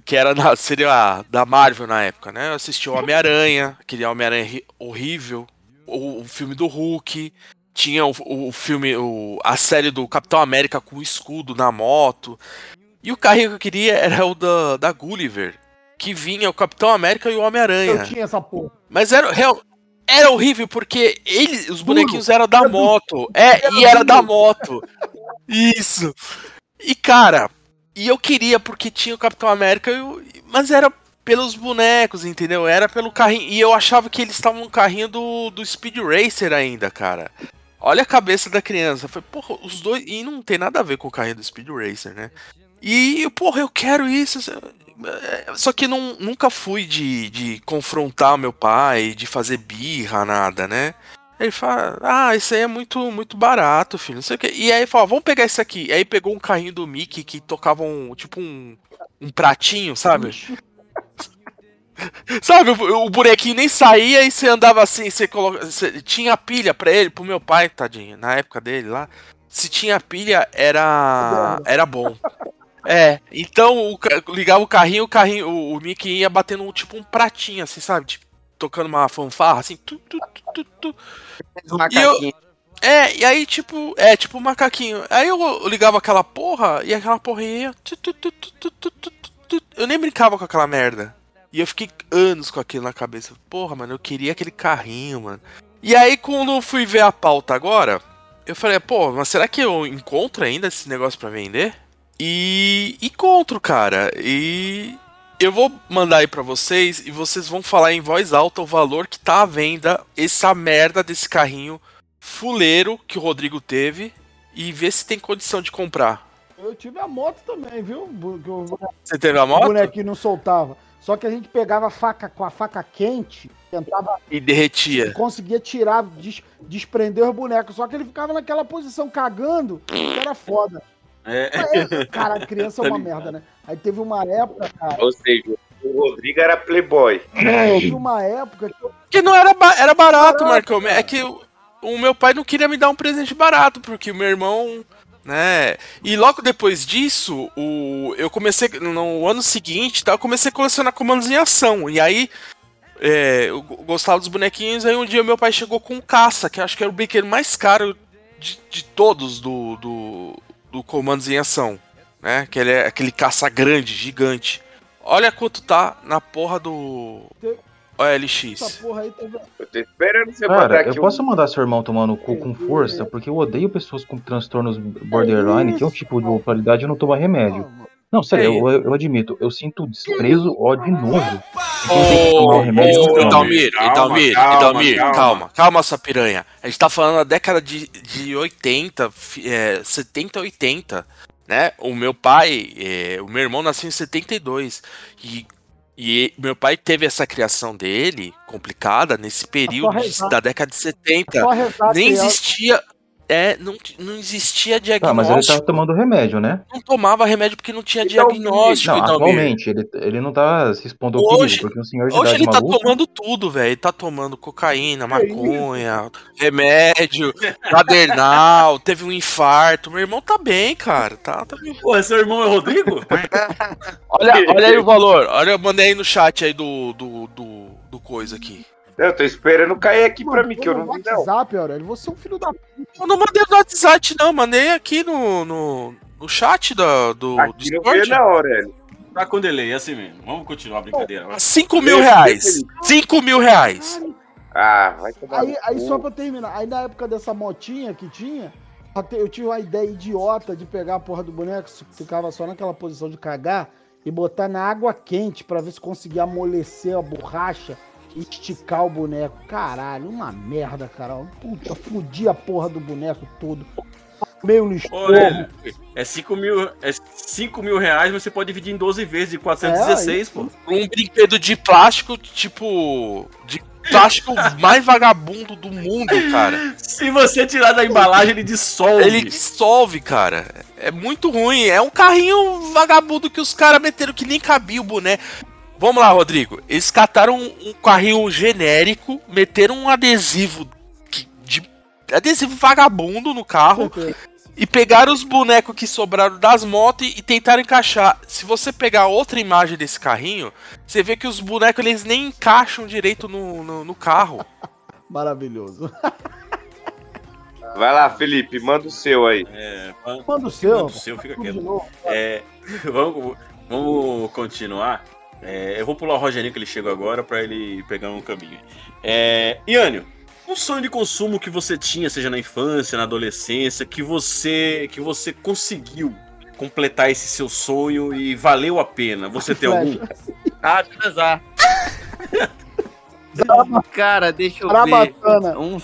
que era na, seria da Marvel na época, né? Eu assisti o Homem-Aranha, aquele Homem-Aranha horrível, o, o, filme do Hulk, tinha o, o filme, o, a série do Capitão América com o escudo na moto. E o carrinho que eu queria era o da, da Gulliver, que vinha o Capitão América e o Homem-Aranha. Eu tinha essa porra. Mas era real, era horrível porque ele, os bonequinhos eram da moto. É, e era da moto. Isso. E cara, e eu queria, porque tinha o Capitão América, eu, mas era pelos bonecos, entendeu? Era pelo carrinho. E eu achava que eles estavam no carrinho do, do Speed Racer ainda, cara. Olha a cabeça da criança. Foi, porra, os dois. E não tem nada a ver com o carrinho do Speed Racer, né? E, porra, eu quero isso. Só que não, nunca fui de, de confrontar meu pai, de fazer birra, nada, né? Ele fala, ah, isso aí é muito, muito barato, filho, não sei o que. E aí ele fala, vamos pegar esse aqui. Aí pegou um carrinho do Mickey que tocava um, tipo um, um pratinho, sabe? sabe, o, o, bonequinho nem saía e você andava assim, você, coloca, você tinha pilha pra ele, pro meu pai, tadinho, na época dele lá. Se tinha pilha, era, era bom. É, então o, ligava o carrinho, o carrinho, o, o Mickey ia batendo tipo um pratinho, assim, sabe? Tipo, tocando uma fanfarra, assim. Tu, tu, tu, tu, E eu, é, e aí, tipo, é, tipo um macaquinho. Aí eu ligava aquela porra e aquela porra ia. Eu nem brincava com aquela merda. E eu fiquei anos com aquilo na cabeça. Porra, mano, eu queria aquele carrinho, mano. E aí, quando eu fui ver a pauta agora, eu falei, pô, mas será que eu encontro ainda esse negócio para vender? E encontro, cara. E eu vou mandar aí para vocês e vocês vão falar em voz alta o valor que tá à venda essa merda desse carrinho fuleiro que o Rodrigo teve e ver se tem condição de comprar. Eu tive a moto também, viu? Você teve a moto? O bonequinho não soltava. Só que a gente pegava a faca com a faca quente, tentava e derretia. E conseguia tirar, des, desprender os bonecos. Só que ele ficava naquela posição cagando, que era foda. É. é cara, criança é uma merda, né? Aí teve uma época, cara. Ou seja, o Rodrigo era playboy. É, teve uma época que. Eu... Que não era, ba era barato, barato Marcão. É que o, o meu pai não queria me dar um presente barato, porque o meu irmão né? E logo depois disso, o, eu comecei no ano seguinte, tá, eu comecei a colecionar comandos em ação. E aí é, eu gostava dos bonequinhos, aí um dia meu pai chegou com um caça, que acho que era o brinquedo mais caro de, de todos do, do, do comandos em ação né? Que ele é aquele caça grande, gigante. Olha quanto tá na porra do. OLX? Essa porra aí teve. Eu tô esperando você mandar Cara, aqui eu posso mandar seu irmão tomar no cu com força, porque eu odeio pessoas com transtornos borderline, que é um tipo de bipolaridade e não toma remédio. Não, sério, eu, eu admito, eu sinto desprezo, ódio e nojo. e não Ô, toma. Idalmir, Calma, Idalmir, calma, calma. essa piranha. A gente tá falando da década de, de 80, fi- é, 70, 80, né? O meu pai, é, o meu irmão nasceu em 72 e, e meu pai teve essa criação dele complicada nesse período de- da década de 70. Só rezar Nem criança. existia, é, não, não existia Tá, mas ele diagnóstico. tá tomando remédio, né? Não tomava remédio porque não tinha diagnóstico, Não, atualmente, ele, ele não tá se expondo ao Hoje- perigo, porque um senhor de Hoje idade ele tá maluca... tomando tudo, velho. Ele tá tomando cocaína, maconha, remédio, cadernal, teve um infarto. Meu irmão tá bem, cara. Tá, tá bem. Pô, seu irmão é o Rodrigo? Olha, olha aí o valor. Olha, eu mandei aí no chat aí do, do, do, do coisa aqui. Eu tô esperando cair aqui pra mim, que eu não vi, não. WhatsApp, Aurélio, você é um filho da Eu não mandei no WhatsApp, não. Mandei aqui no, no, no chat da, do, do Aqui Discord. não, Aurélio. Tá com delay, é assim mesmo. Vamos continuar a brincadeira. vai. 5 mil reais. esse- 5 mil reais. Ah, vai tomar Aí, aí só pra terminar, aí na época dessa motinha que tinha, eu tive uma ideia idiota de pegar a porra do boneco, que ficava só naquela posição de cagar, e botar na água quente pra ver se conseguia amolecer a borracha esticar o boneco. Caralho, uma merda, cara. Puta, fudi a porra do boneco todo. Meio no. Aurélio, é 5 mil, é 5 mil reais, mas você pode dividir em 12 vezes de 416, pô. Um brinquedo de plástico, tipo. De plástico mais vagabundo do mundo, cara. Se você tirar da embalagem, ele dissolve. Ele dissolve, cara. É muito ruim. É um carrinho vagabundo que os caras meteram que nem cabia o boneco. Vamos lá, Rodrigo. Eles cataram um, um carrinho genérico, meteram um adesivo que- de adesivo vagabundo no carro e pegaram os bonecos que sobraram das motos e tentaram encaixar. Se você pegar outra imagem desse carrinho, você vê que os bonecos eles nem encaixam direito no, no, no carro. Maravilhoso. Vai lá, Felipe, manda o seu aí. É, manda- Manda o seu. manda o seu, fica quieto. É, vamos, vamos continuar. É, eu vou pular o Rogerinho que ele chegou agora pra ele pegar um caminho. É, Iânio, um sonho de consumo que você tinha, seja na infância, na adolescência, que você que você conseguiu completar esse seu sonho e valeu a pena. Você tem algum? Ah, transar. Cara, deixa eu ver. Um...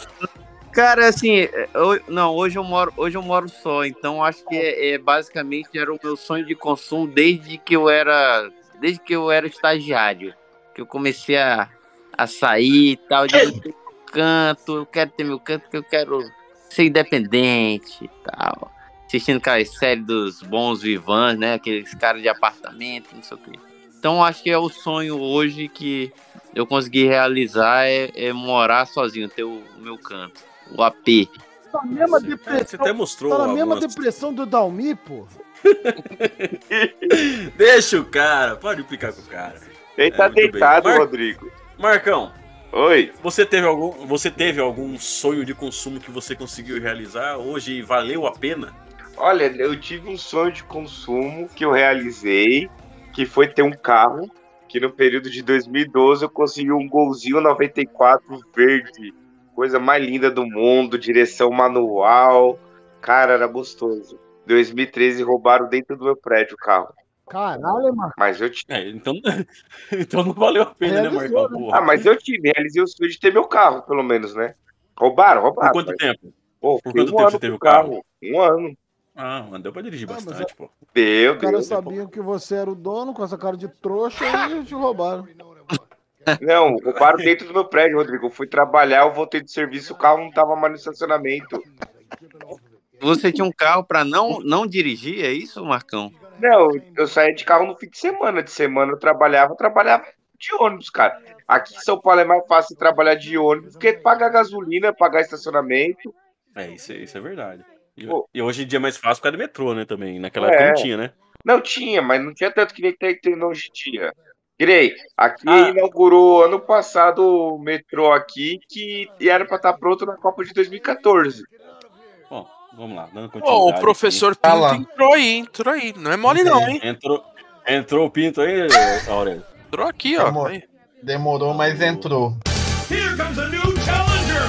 Cara, assim, eu- não, hoje eu moro, hoje eu moro só, então acho que é, é, basicamente era o meu sonho de consumo desde que eu era, desde que eu era estagiário, que eu comecei a, a sair e tal, de eu ter meu canto, eu quero ter meu canto, que eu quero ser independente e tal. Assistindo aquelas séries dos bons vivans, né? Aqueles caras de apartamento, não sei o quê. Então acho que é o sonho hoje que eu consegui realizar é, é morar sozinho, ter o meu canto, o AP. Tá na mesma Você depressão. até mostrou. Tá na mesma algumas- depressão do Dalmi, pô. Deixa o cara, pode implicar com o cara. Ele tá É, bem. deitado, Mar- Rodrigo. Marcão, Oi. Você teve algum, você teve algum sonho de consumo que você conseguiu realizar hoje e valeu a pena? Olha, eu tive um sonho de consumo que eu realizei, que foi ter um carro, que no período de 2012 eu consegui um golzinho 94 verde, coisa mais linda do mundo, direção manual, cara, era gostoso. 2013 roubaram dentro do meu prédio o carro. Caralho, mano. Mas eu tive. É, então, então não valeu a pena, né, Realizou, Marcão? Porra. Ah, mas eu tive, realizei o sonho de ter meu carro, pelo menos, né? Roubaram, roubaram. Por quanto mas, tempo? Pô, Por quanto um tempo você teve o carro? Um ano. Ah, mas deu pra dirigir Ah, bastante, pô. Deu, Os caras sabiam que você era o dono com essa cara de trouxa e te roubaram. Não, roubaram dentro do meu prédio, Rodrigo. Eu fui trabalhar, eu voltei do serviço, o carro não tava mais no estacionamento. Você tinha um carro pra não, não dirigir, é isso, Marcão? Não, eu saía de carro no fim de semana. De semana eu trabalhava, eu trabalhava de ônibus, cara. Aqui em São Paulo é mais fácil trabalhar de ônibus do que pagar gasolina, pagar estacionamento. É, isso, é- isso é verdade. E, Pô. e hoje em dia é mais fácil por causa do metrô, né, também. Naquela É. época não tinha, né? Não tinha, mas não tinha tanto que nem tem, tem hoje em dia. Grey, aqui Ah. inaugurou ano passado o metrô aqui, que era pra estar pronto na Copa de 2014. Vamos lá, dando continuidade. o professor Tá Pinto entrou aí, entrou aí. Não é mole não, hein? aqui. Entrou, entrou o Pinto aí, Aurélio. Entrou aqui, ó. Aí. Demorou, mas entrou. Here comes a new challenger.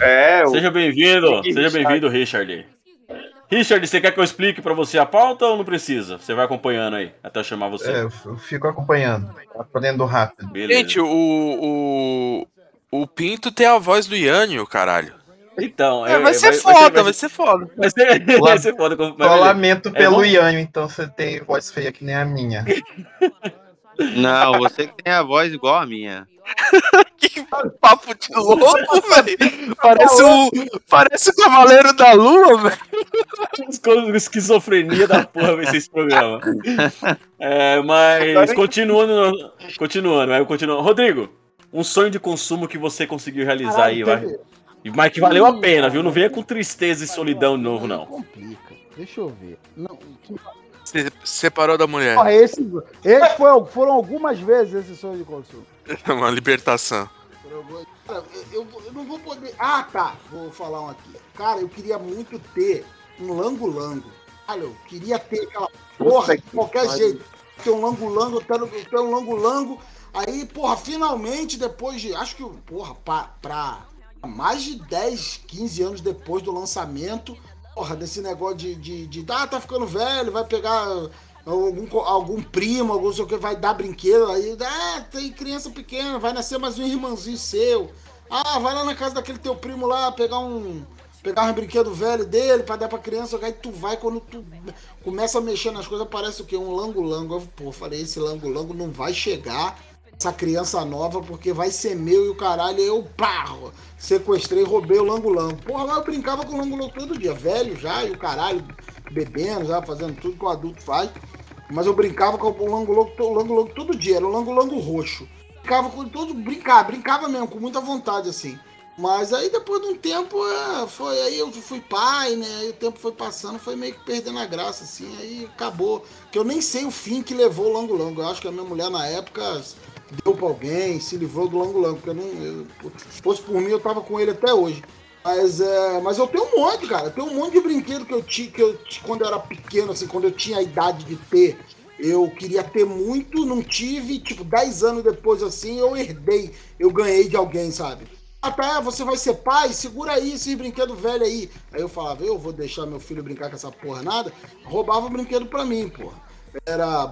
É, o- Seja bem-vindo, seja bem-vindo, Richard. Richard, você quer que eu explique pra você a pauta ou não precisa? Você vai acompanhando aí, até eu chamar você. É, eu fico acompanhando. Aprendo rápido. Gente, o, o. O Pinto tem a voz do Yannio, caralho. Então, É, vai ser foda, vai ser foda. Vai ser, vai ser foda. mas Só beleza. lamento É pelo bom? Ianho, então você tem voz feia que nem a minha. Não, você que tem a voz igual a minha. Papo de louco, velho. Parece o. Parece o Cavaleiro da Lua, velho. Esquizofrenia da porra vai ser esse programa. É, mas continuando, continuando, vai continuando. Rodrigo, um sonho de consumo que você conseguiu realizar aí, vai. teve- Mas que valeu a pena, viu? Não venha com tristeza e solidão de novo, não. Complica. Deixa eu ver. Não, Você separou da mulher. Porra, esse, esse foi, foram algumas vezes esse sonho de consumo. Uma libertação. Cara, eu, eu- não vou poder. Ah, tá. Vou falar um aqui. Cara, eu queria muito ter um lango-lango. Cara, eu queria ter aquela porra de qualquer jeito. Ter um lango-lango, ter um lango-lango. Aí, porra, finalmente, depois de. Acho que, porra, pra, pra mais de 10, 15 anos depois do lançamento, porra, desse negócio de. de, de ah, tá ficando velho, vai pegar algum, algum primo, algum sei o que, vai dar brinquedo. Aí, ah, tem criança pequena, vai nascer mais um irmãozinho seu. Ah, vai lá na casa daquele teu primo lá pegar um. Pegar um brinquedo velho dele pra dar pra criança, aí tu vai, quando tu começa a mexer nas coisas, parece o quê? Um lango-lango. Pô, falei, esse lango-lango não vai chegar essa criança nova, porque vai ser meu e o caralho, eu, pá, sequestrei, roubei o lango-lango. Porra, mas eu brincava com o lango-lango todo dia, velho já, e o caralho, bebendo, já fazendo tudo que o adulto faz. Mas eu brincava com o lango-lango todo dia, era o lango-lango roxo. Brincava com todo, brincava, brincava mesmo, com muita vontade, assim. Mas aí depois de um tempo, é, foi aí eu fui pai, né? Aí o tempo foi passando, foi meio que perdendo a graça, assim, aí acabou. Que eu nem sei o fim que levou o Lango Lango. Eu acho que a minha mulher na época deu pra alguém, se livrou do Lango Lango, porque eu não. Eu, se fosse por mim, eu tava com ele até hoje. Mas, é, mas eu tenho um monte, cara. Eu tenho um monte de brinquedo que eu tinha, que eu, quando eu era pequeno, assim, quando eu tinha a idade de ter, eu queria ter muito, não tive, tipo, 10 anos depois, assim, eu herdei, eu ganhei de alguém, sabe? Ah, tá, você vai ser pai? Segura aí esses brinquedos velhos aí. Aí eu falava, eu vou deixar meu filho brincar com essa porra nada. Roubava o brinquedo pra mim, porra. Era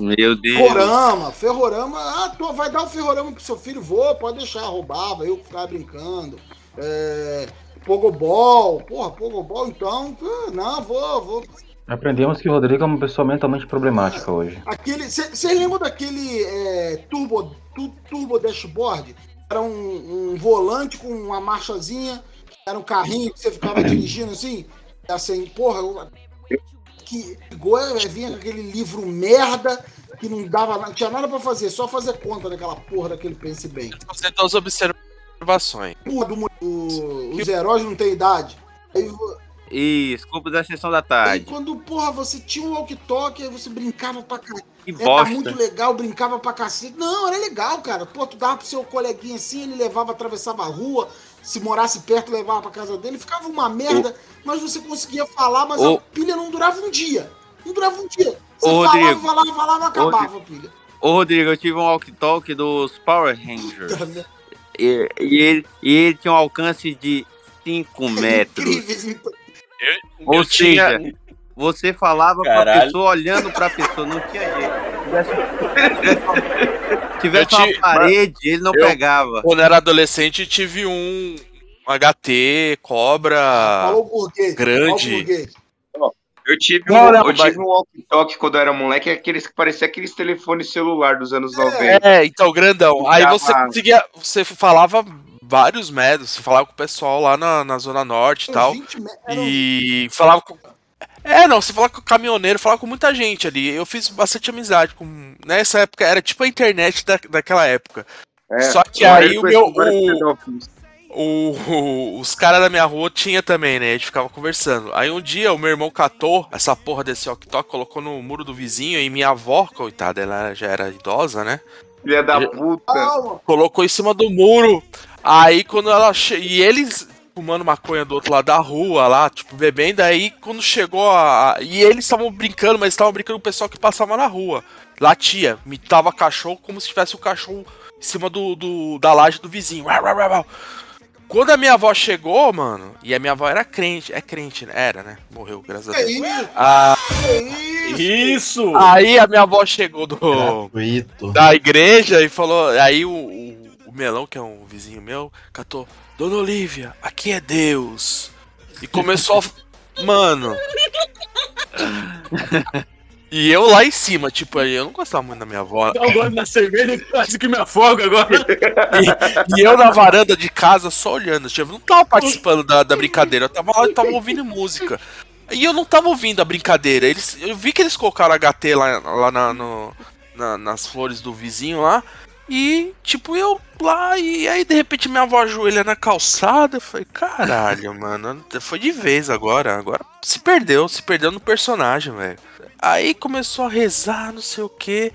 Meu Deus. Ferrorama, ferrorama. Ah, tu vai dar o ferrorama pro seu filho? Vou, pode deixar. Roubava, eu ficava brincando. É, pogobol. Porra, pogobol então. Não, vou, vou. Aprendemos que o Rodrigo é uma pessoa mentalmente problemática hoje. Aquele. Vocês lembram daquele é, turbo, tu- turbo dashboard? Era um, um volante com uma marchazinha, era um carrinho que você ficava dirigindo assim. Assim, porra, que igual é, vinha com aquele livro merda que não dava nada, não tinha nada pra fazer, só fazer conta daquela porra daquele pense bem. Você tem as observações. Porra, do, os heróis não têm idade. Aí, Isso, culpa da sessão da tarde. quando, porra, você tinha um walkie-talkie, aí você brincava pra caralho. Que Era bosta. muito legal, brincava pra cacete. Não, era legal, cara. Pô, tu dava pro seu coleguinha assim, ele levava, atravessava a rua. Se morasse perto, levava pra casa dele. Ficava uma merda, mas você conseguia falar, mas Ô. a pilha não durava um dia. Não durava um dia. Você Ô, falava, Rodrigo. falava, falava, acabava a pilha. Ô, Rodrigo, eu tive um walkie-talkie dos Power Rangers. E, e ele, e ele tinha um alcance de 5 metros. Incríveis, então. Ou eu seja, tinha- você falava pra Caralho. pessoa olhando pra pessoa, não tinha jeito. Tivesse, tivesse Eu uma parede, ele não eu- pegava. Quando eu era adolescente, tive um HT, cobra. Burguês. grande. Eu tive um, Não, eu tive um walkie-talkie quando eu era moleque, aqueles que parecia aqueles telefones celular dos anos 90. É, então, grandão. Aí você conseguia. Você falava vários metros, você falava com o pessoal lá na, na Zona Norte e tal. E falava com. É, não, você falava com o caminhoneiro, falava com muita gente ali. Eu fiz bastante amizade com. Nessa época, era tipo a internet da, daquela época. É, Só que eu aí o meu. O, o- o- os caras da minha rua tinha também, né? A gente ficava conversando. Aí um dia o meu irmão catou essa porra desse walkie colocou no muro do vizinho e minha avó, coitada, ela já era idosa, né? Filha da puta. Colocou em cima do muro. Aí quando ela che... E eles fumando maconha do outro lado da rua lá, tipo, bebendo. Aí quando chegou a. E eles estavam brincando, mas estavam brincando com o pessoal que passava na rua. Latia, imitava cachorro como se tivesse o cachorro em cima do, do- da laje do vizinho. Uau, uau, uau, uau. Quando a minha avó chegou, mano, e a minha avó era crente, é crente, né? Era, né? Morreu, graças a Que Deus. isso? Ah, Isso! Aí a minha avó chegou do, Gratuito. da igreja e falou. Aí o, o, o Melão, que é um vizinho meu, catou: Dona Olivia, aqui é Deus. E começou a. Mano. E eu lá em cima, tipo, aí eu não gostava muito da minha avó. Dá um gole na cerveja quase que me afoga agora. E, e eu na varanda de casa só olhando. Tipo, eu não tava participando da, da brincadeira, eu tava lá e tava ouvindo música. E eu não tava ouvindo a brincadeira. Eles, eu vi que eles colocaram HT lá, lá na, no- na- nas flores do vizinho lá. E, tipo, eu lá, e aí de repente minha avó ajoelha na calçada. Eu falei, caralho, mano, foi de vez agora. Agora se perdeu, se perdeu no personagem, velho. Aí começou a rezar, não sei o que.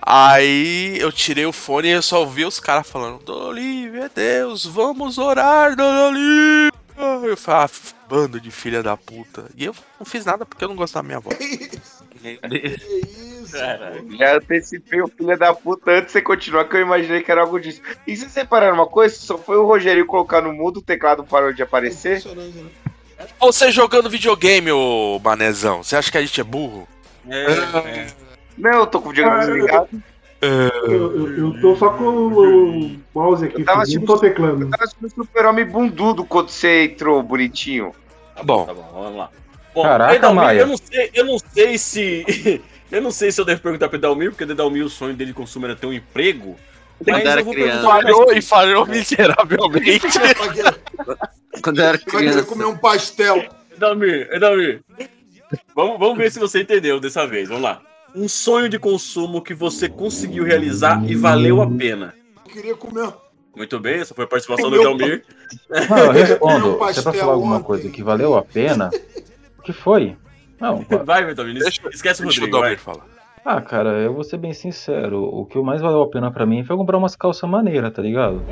Aí eu tirei o fone e eu só ouvi os caras falando: Olivia, é Deus, vamos orar, Olivia. Eu falei, ah, bando de filha da puta. E eu não fiz nada porque eu não gostava da minha avó. Já antecipei o filho da puta antes de você continuar, que eu imaginei que era algo disso. E vocês separaram uma coisa? Só foi o Rogério colocar no mudo, o teclado parou de aparecer? Você jogando videogame, ô manezão, você acha que a gente é burro? Não, eu tô com o videogame desligado. Eu, eu- eu tô só com o mouse aqui, Eu tava filho, não tô teclando. Eu tava assistindo o super-homem bundudo quando você entrou, bonitinho. Tá bom. Tá bom, vamos lá. Bom, Caraca, Edalmir, Maia. eu não sei, eu não sei se. eu não sei se eu devo perguntar pro Edalmir, porque o Edalmir, o sonho dele de consumo era ter um emprego. Mas era eu vou criança. Falhou e falhou miseravelmente. Quando era Vai querer comer um pastel. Edalmir, Edalmir. Vamos, vamos ver se você entendeu dessa vez. Vamos lá. Um sonho de consumo que você conseguiu realizar e valeu a pena. Eu queria comer. Muito bem, essa foi a participação do Meu Edalmir. Não, eu respondo. Se é pra pastel falar alguma ontem. coisa que valeu a pena, que foi? Não, Vai, Edalmir, esquece o deixa o Rodrigo. vai. Dalmir falar. ah, cara, eu vou ser bem sincero. O que mais valeu a pena pra mim foi comprar umas calças maneiras, tá ligado?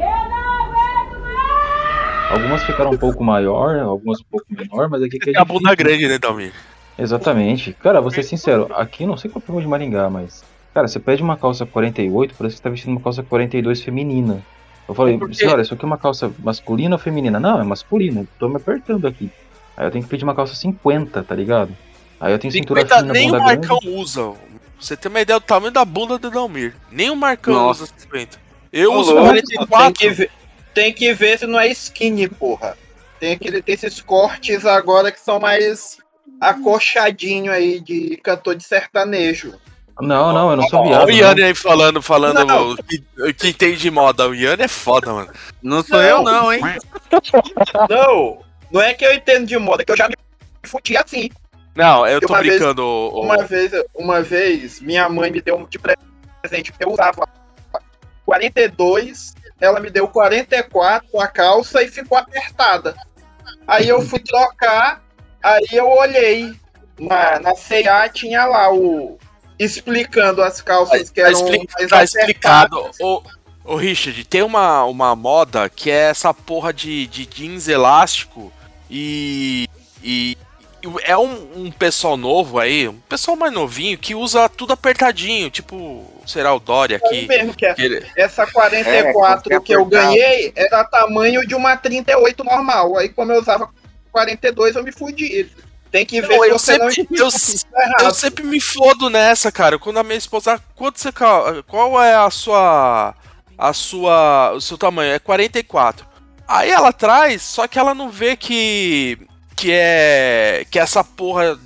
Algumas ficaram um pouco maior, algumas um pouco menor, mas aqui que É a bunda grande, né, Dalmir? Exatamente. Cara, vou ser sincero, aqui não sei qual é o de Maringá, mas. Cara, você pede uma calça 48, parece que você tá vestindo uma calça 42 feminina. Eu falei, senhora, isso aqui é uma calça masculina ou feminina? Não, é masculina, tô me apertando aqui. Aí eu tenho que pedir uma calça 50, tá ligado? Aí eu tenho cintura 50 fina, nem o bunda grande. Marcão usa. Pra Você tem uma ideia do tamanho da bunda do Dalmir. Nem o Marcão Nossa. usa 50. Eu Ô, uso louco, 44. Tem que, ver, tem que ver se não é skinny, porra. Tem que ter esses cortes agora que são mais acolchadinho aí de cantor de sertanejo. Não, não, eu não sou viado. o Yanni não. aí falando, falando Não. o que, o que entende de moda. O Yanni é foda, mano. Não sou eu não, hein? Não, não é que eu entendo de moda, é que eu já me fudi assim. Não, eu tô Uma vez- brincando. o- o- Uma vez, uma vez, minha mãe me deu um de presente, eu usava 42, ela me deu 44 a calça e ficou apertada. Aí eu fui trocar, aí eu olhei, na, na C&A tinha lá o... explicando as calças que Tá, eram expli- mais tá explicado. Ô, ô, Richard, tem uma, uma moda que é essa porra de, de jeans elástico e. e é um, um pessoal novo aí, um pessoal mais novinho, que usa tudo apertadinho, tipo, será o Dory aqui. Eu mesmo que é- que ele- Essa 44 É, que eu ganhei era tamanho de uma 38 normal. Aí como eu usava 42, eu me fudi. Tem que ver Não, se eu, você não sempre, eu, errado. eu sempre me fodo nessa, cara. Quando a minha esposa. Quanto você. Qual é a sua. A sua. O seu tamanho? É 44. Aí ela traz, só que ela não vê que. Que é. Que é essa porra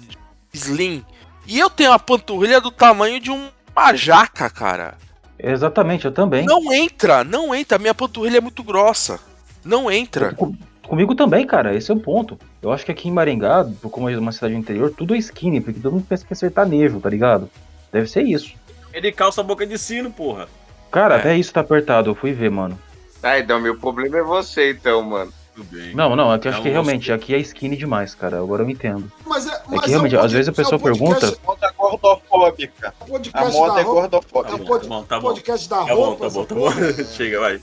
slim. E eu tenho a panturrilha do tamanho de um- uma jaca, cara. Exatamente, eu também. Não entra, não entra. Minha panturrilha é muito grossa. Não entra. Comigo também, cara, esse é o ponto. Eu acho que aqui em Maringá, por como é uma cidade do interior, tudo é skinny, porque todo mundo pensa que é sertanejo, tá ligado? Deve ser isso. Ele calça a boca de sino, porra. Cara, É. até isso tá apertado, eu fui ver, mano. Ah, então meu problema é você, então, mano. Tudo bem. Não, não, aqui eu É acho que um realmente aqui é skinny demais, cara. Agora eu entendo. Mas é, É mas que realmente, é um às vezes a pessoa é um podcast- pergunta. moda é gordofóbica. podcast A moda da é gordofóbica. É pod- Tá bom, tá bom. podcast da Tá bom, roupa. tá bom, tá bom. porra. Chega, vai.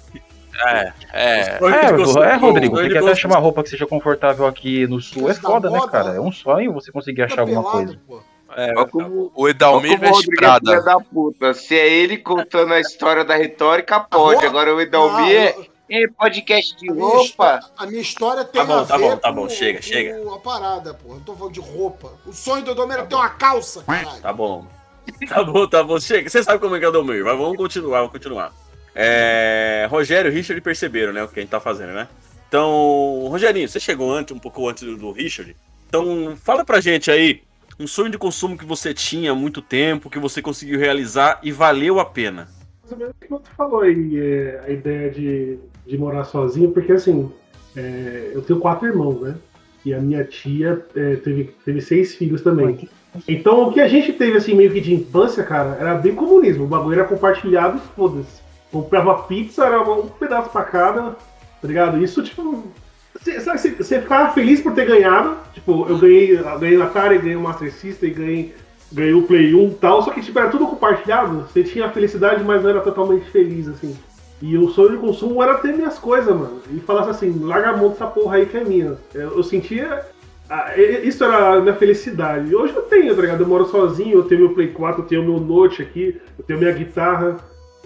É, é. É, é, Rodrigo, tem que até achar uma roupa que seja confortável aqui no sul. É foda, né, cara? É um sonho você conseguir achar alguma coisa. É, Olha como- o Edalmir Rodrigo é da puta. Se é ele contando a história da retórica, pode. Agora o Edalmir é é podcast de A minha, roupa. histó- a minha história tem Tá bom, a tá ver bom, tá com bom, chega, com chega. a parada, porra. Não tô falando de roupa. O sonho do Edomir era ter uma calça, caralho. Tá bom. Tá bom, tá bom. Chega. Você sabe como é que é o Domir, mas vamos continuar, vamos continuar. É, Rogério e Richard perceberam, né, o que a gente tá fazendo, né? Então, Rogerinho, você chegou antes, um pouco antes do Richard. Então, fala pra gente aí um sonho de consumo que você tinha há muito tempo, que você conseguiu realizar e valeu a pena. Mais ou menos o que você falou aí, é, a ideia de, de morar sozinho, porque assim, é, eu tenho quatro irmãos, né? E a minha tia é, teve, teve seis filhos também. Então o que a gente teve assim meio que de infância, cara, era bem comunismo. O bagulho era compartilhado e foda-se. Comprava pizza, era um pedaço pra cada, tá ligado? Isso, tipo. Você, ficava feliz por ter ganhado. Tipo, eu ganhei, ganhei o Atari, ganhei o Master System, ganhei, ganhei o Play 1 e tal. Só que, tipo, era tudo compartilhado. Você tinha a felicidade, mas não era totalmente feliz, assim. E o sonho de consumo era ter minhas coisas, mano. E falasse assim, larga a mão dessa porra aí que é minha. Eu, eu sentia. ah, Isso era a minha felicidade. Hoje eu tenho, tá ligado? Eu moro sozinho, eu tenho meu Play 4, eu tenho meu Note aqui, eu tenho minha guitarra.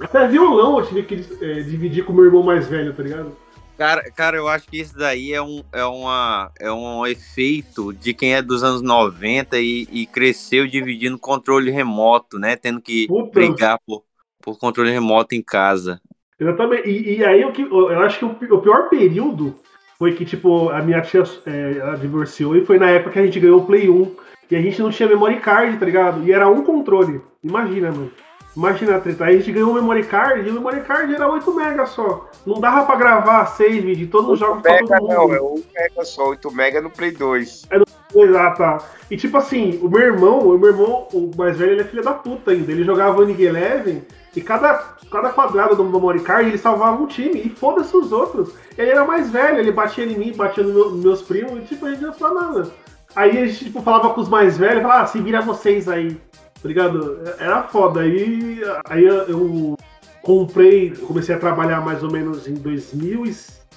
Até violão eu tive que eh, dividir com meu irmão mais velho, tá ligado? Cara, cara, eu acho que isso daí é um, é uma, é um efeito de quem é dos anos 90 e, e cresceu dividindo controle remoto, né? Tendo que brigar por, por controle remoto em casa. Exatamente. E, e aí eu eu acho que o, o pior período foi que, tipo, a minha tia é, ela divorciou e foi na época que a gente ganhou o Play 1. E a gente não tinha memory card, tá ligado? E era um controle. Imagina, mano. Imagina a treta. Aí a gente ganhou o memory card e o memory card era 8 MB só. Não dava pra gravar save de todos os jogos pra Mega todo mundo. não, é 1 mega só, 8 mega no Play 2. É no- Exato. tá. E tipo assim, o meu irmão, o meu irmão, o mais velho, ele é filho da puta ainda. Ele jogava League Eleven e cada, cada quadrado do memory card ele salvava um time e foda-se os outros. Ele era mais velho, ele batia em mim, batia nos meu- meus primos e tipo, a gente não falava nada. Aí a gente tipo, falava com os mais velhos, falava, ah, se vira vocês aí. Ligado? Era foda. Aí, aí eu comprei, comecei a trabalhar mais ou menos em 2000, e,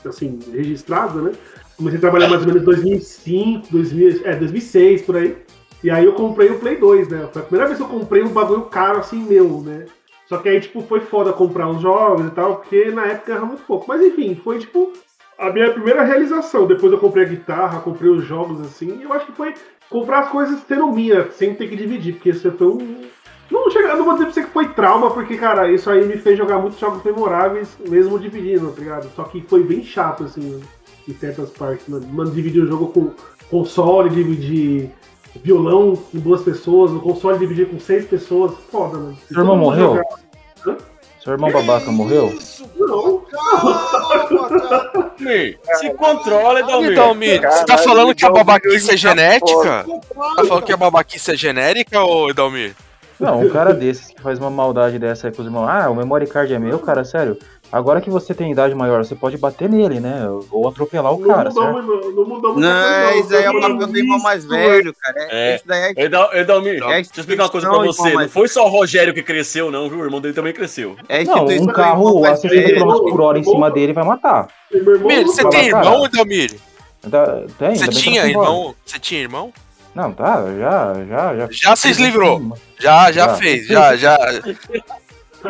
assim, registrado, né? Comecei a trabalhar mais ou menos em 2005, 2000, é, 2006, por aí. E aí eu comprei o Play 2, né? Foi a primeira vez que eu comprei um bagulho caro assim meu, né? Só que aí, tipo, foi foda comprar os jogos e tal, porque na época era muito pouco. Mas enfim, foi tipo a minha primeira realização. Depois eu comprei a guitarra, comprei os jogos assim. E eu acho que foi comprar as coisas tendo minha, sem ter que dividir, porque isso foi um. Não, chega, eu não vou dizer pra você que foi trauma, porque, cara, isso aí me fez jogar muitos jogos memoráveis, mesmo dividindo, tá ligado? Só que foi bem chato, assim, em certas partes. Mano, mano dividir o jogo com console, dividir violão com duas pessoas, no console dividir com seis pessoas, foda, mano. Se Seu irmão mundo morreu? jogar- Hã? Seu irmão babaca morreu? Não. Dalmir, se controla, Dalmir. Edalmir, você tá falando que a babaquice é genética? Tá falando que a babaquice é genérica, ô Edalmir? Não, um cara desses que faz uma maldade dessa aí com os irmãos. Ah, o memory card é meu, cara, sério. Agora que você tem idade maior, você pode bater nele, né? Ou atropelar o cara, não mudou, certo? muito- não mudou muita Não, coisa, isso aí é o papel do irmão mais velho, cara. É, É. Isso daí é Edal- Edalmir, É deixa eu explicar uma coisa pra você. Não foi só o Rogério que cresceu, não, viu? O irmão dele também cresceu. É Não, um carro a 60 km por hora em cima dele vai matar. Mir, você tem irmão, Edalmir? Tem, Você tinha irmão? Você tinha irmão? Não, tá, já, já, já. Já se livrou. Já, já Já. fez, já, já.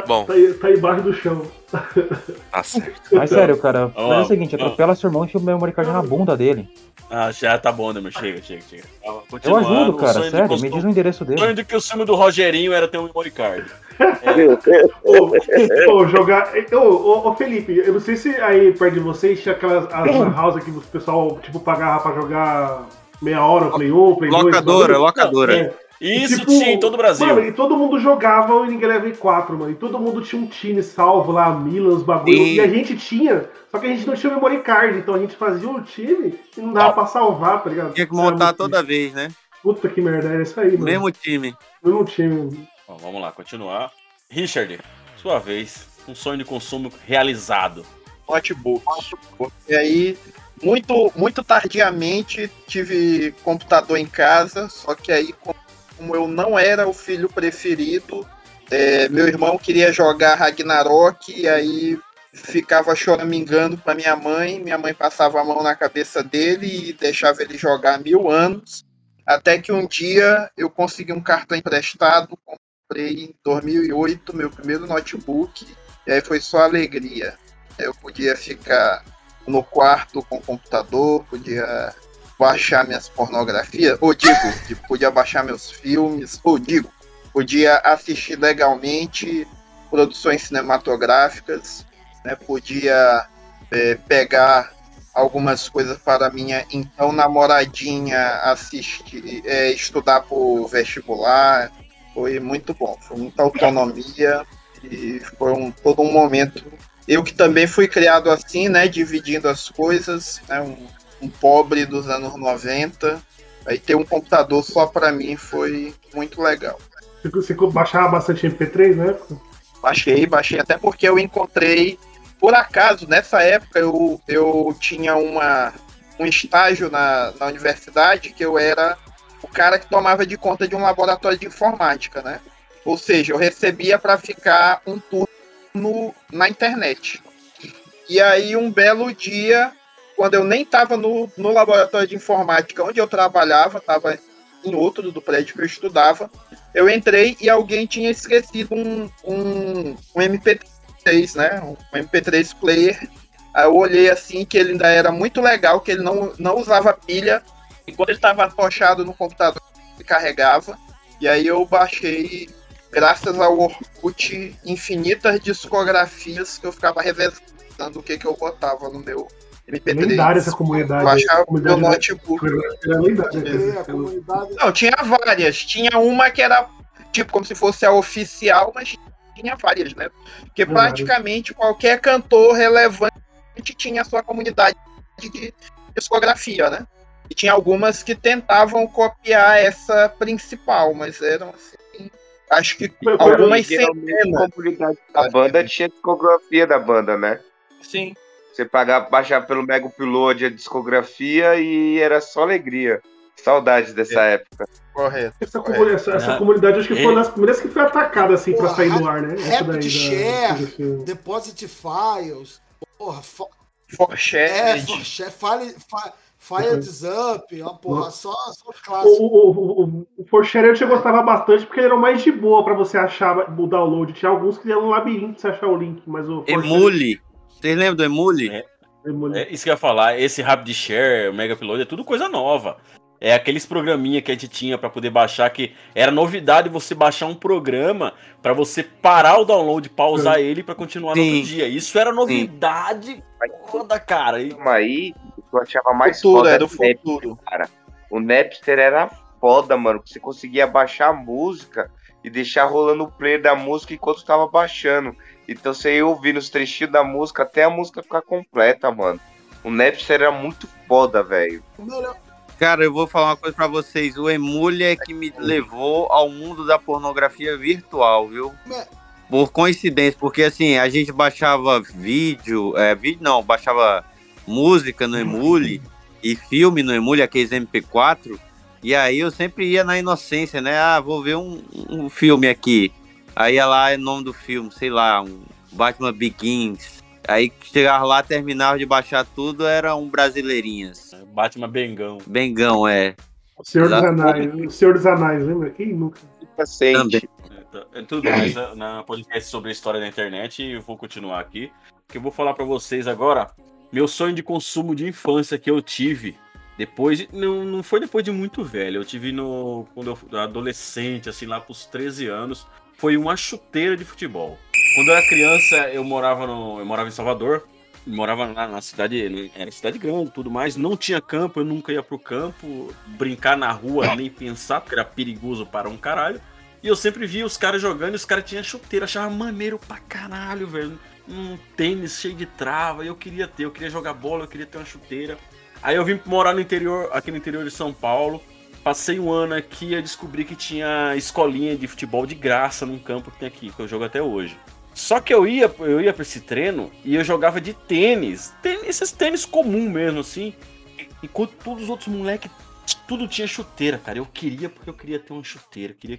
Bom, Tá, aí- tá embaixo do chão. tá certo. Mas sério, cara, Ó, faz o seguinte, ó. atropela seu irmão e enfia o memory card na bunda dele. Ah, já tá bom, Dalmir. Chega, chega, chega. Ah, Eu ajudo, cara, sério, me costume- diz o endereço O sonho dele. de que o filme do Rogerinho era ter um memory card. Ô, ô, jogar. Ô, ô, ô, Felipe, eu não sei se aí perto de vocês tinha aquelas as house que o pessoal tipo, pagava pra jogar meia hora, Play 1, Play 2. Locadora, bagulho. locadora. É. E, Isso tinha em todo o Brasil. Mano, e todo mundo jogava o Ninguém Level 4, mano. E todo mundo tinha um time salvo lá, Milan, os bagulho. Sim. E a gente tinha, só que a gente não tinha memory card. Então a gente fazia o time e não dava pra salvar, tá ligado? Tinha que montar toda vez, né? Puta que merda, é isso aí, mano. Mesmo time. Mesmo time. Bom, vamos lá, continuar. Richard, sua vez. Um sonho de consumo realizado. notebook. E aí, muito, muito tardiamente, tive computador em casa, só que aí, como eu não era o filho preferido, é, meu irmão queria jogar Ragnarok, e aí ficava choramingando pra minha mãe, minha mãe passava a mão na cabeça dele e deixava ele jogar mil anos. Até que um dia eu consegui um cartão emprestado, comprei em 2008 meu primeiro notebook, e aí foi só alegria. Eu podia ficar no quarto com o computador, podia baixar minhas pornografias, ou digo, de- podia baixar meus filmes, ou digo, podia assistir legalmente produções cinematográficas, né, podia é, pegar algumas coisas para minha então namoradinha assistir, é, estudar por vestibular. Foi muito bom, foi muita autonomia e foi um, todo um momento. Eu que também fui criado assim, né, dividindo as coisas, né, um, um pobre dos anos 90. Aí ter um computador só para mim foi muito legal. Você baixava bastante MP3 na época? Baixei, baixei, até porque eu encontrei, por acaso, nessa época eu, eu tinha uma, um estágio na, na universidade que eu era o cara que tomava de conta de um laboratório de informática, né? Ou seja, eu recebia para ficar um turno na internet. E aí, um belo dia, quando eu nem estava no, no laboratório de informática onde eu trabalhava, estava em outro do prédio que eu estudava, eu entrei e alguém tinha esquecido um, um, um MP3, né? Um MP3 player. Aí eu olhei assim que ele ainda era muito legal, que ele não, não usava pilha. Enquanto ele estava atochado no computador, ele carregava. E aí eu baixei, graças ao Orkut, infinitas discografias que eu ficava revezando o que, que eu botava no meu MP3. Lendária essa comunidade. Eu baixava aí, meu comunidade notebook. Era lendária. É, a comunidade. Não, tinha várias. Tinha uma que era tipo como se fosse a oficial, mas tinha várias, né? Porque praticamente qualquer cantor relevante tinha sua comunidade de discografia, né? E tinha algumas que tentavam copiar essa principal, mas eram assim. Acho que algumas a centenas. comunidade da banda tinha discografia da banda, né? Sim. Você pagava, baixava pelo Mega Upload a discografia e era só alegria. Saudades dessa época. Correto. Essa, comu- essa- essa comunidade acho que foi uma das primeiras que foi atacada assim pra Porra, sair do ar, né? Rapid daí da- Share, Deposit Files, porra, fo- Forshare. é, Forshare, File, Fi- Files Up, ó, porra, só, só O, clássico. o, o, o, o Forshare eu te gostava bastante porque ele era o mais de boa pra você achar o download. Tinha alguns que eram um labirinto pra você achar o link, mas o Forshare- Emule. Vocês lembram do Emule? É isso que eu ia falar. Esse Rapid Share, o Mega Upload, é tudo coisa nova. É aqueles programinha que a gente tinha pra poder baixar, que era novidade você baixar um programa pra você parar o download, pausar ele pra continuar no Sim. outro dia. Isso era novidade foda, cara. E... Aí, eu achava mais Futuro, foda era o Napster, cara. O Napster era foda, mano. que Você conseguia baixar a música e deixar rolando o player da música enquanto tava baixando. Então você ia ouvindo os trechinhos da música até a música ficar completa, mano. O Napster era muito foda, velho. Cara, eu vou falar uma coisa pra vocês. O Emule é que me levou ao mundo da pornografia virtual, viu? Por coincidência, porque assim, a gente baixava vídeo, é, vídeo não, baixava música no Emule e filme no Emule, aqueles MP4, e aí eu sempre ia na inocência, né? Ah, vou ver um, um filme aqui. Aí ia lá, é o nome do filme, sei lá, um Batman Begins. Aí chegava lá, terminava de baixar tudo, era um Brasileirinhas. Batman Bengão. Bengão, é. O Senhor dos. Anéis. O Senhor dos Anéis, lembra? Quem nunca? Também. É tudo mais na- na podcast sobre a história da internet e eu vou continuar aqui. Que eu vou falar pra vocês agora meu sonho de consumo de infância que eu tive depois de- não, não foi depois de muito velho, eu tive no quando eu fui adolescente, assim lá pros 13 anos, foi uma chuteira de futebol. Quando eu era criança, eu morava no eu morava em Salvador, morava lá na cidade, era cidade grande, tudo mais, não tinha campo, eu nunca ia pro campo, brincar na rua, nem pensar, porque era perigoso para um caralho. E eu sempre via os caras jogando e os caras tinham chuteira, achava maneiro pra caralho, velho. Um tênis cheio de trava, eu queria ter, eu queria jogar bola, eu queria ter uma chuteira. Aí eu vim morar no interior, aqui no interior de São Paulo. Passei um ano aqui e descobri que tinha escolinha de futebol de graça num campo que tem aqui, que eu jogo até hoje. Só que eu ia, eu ia pra esse treino e eu jogava de tênis. tênis esses tênis comum mesmo, assim. Enquanto todos os outros moleques, tudo tinha chuteira, cara. Eu queria porque eu queria ter uma chuteira. Queria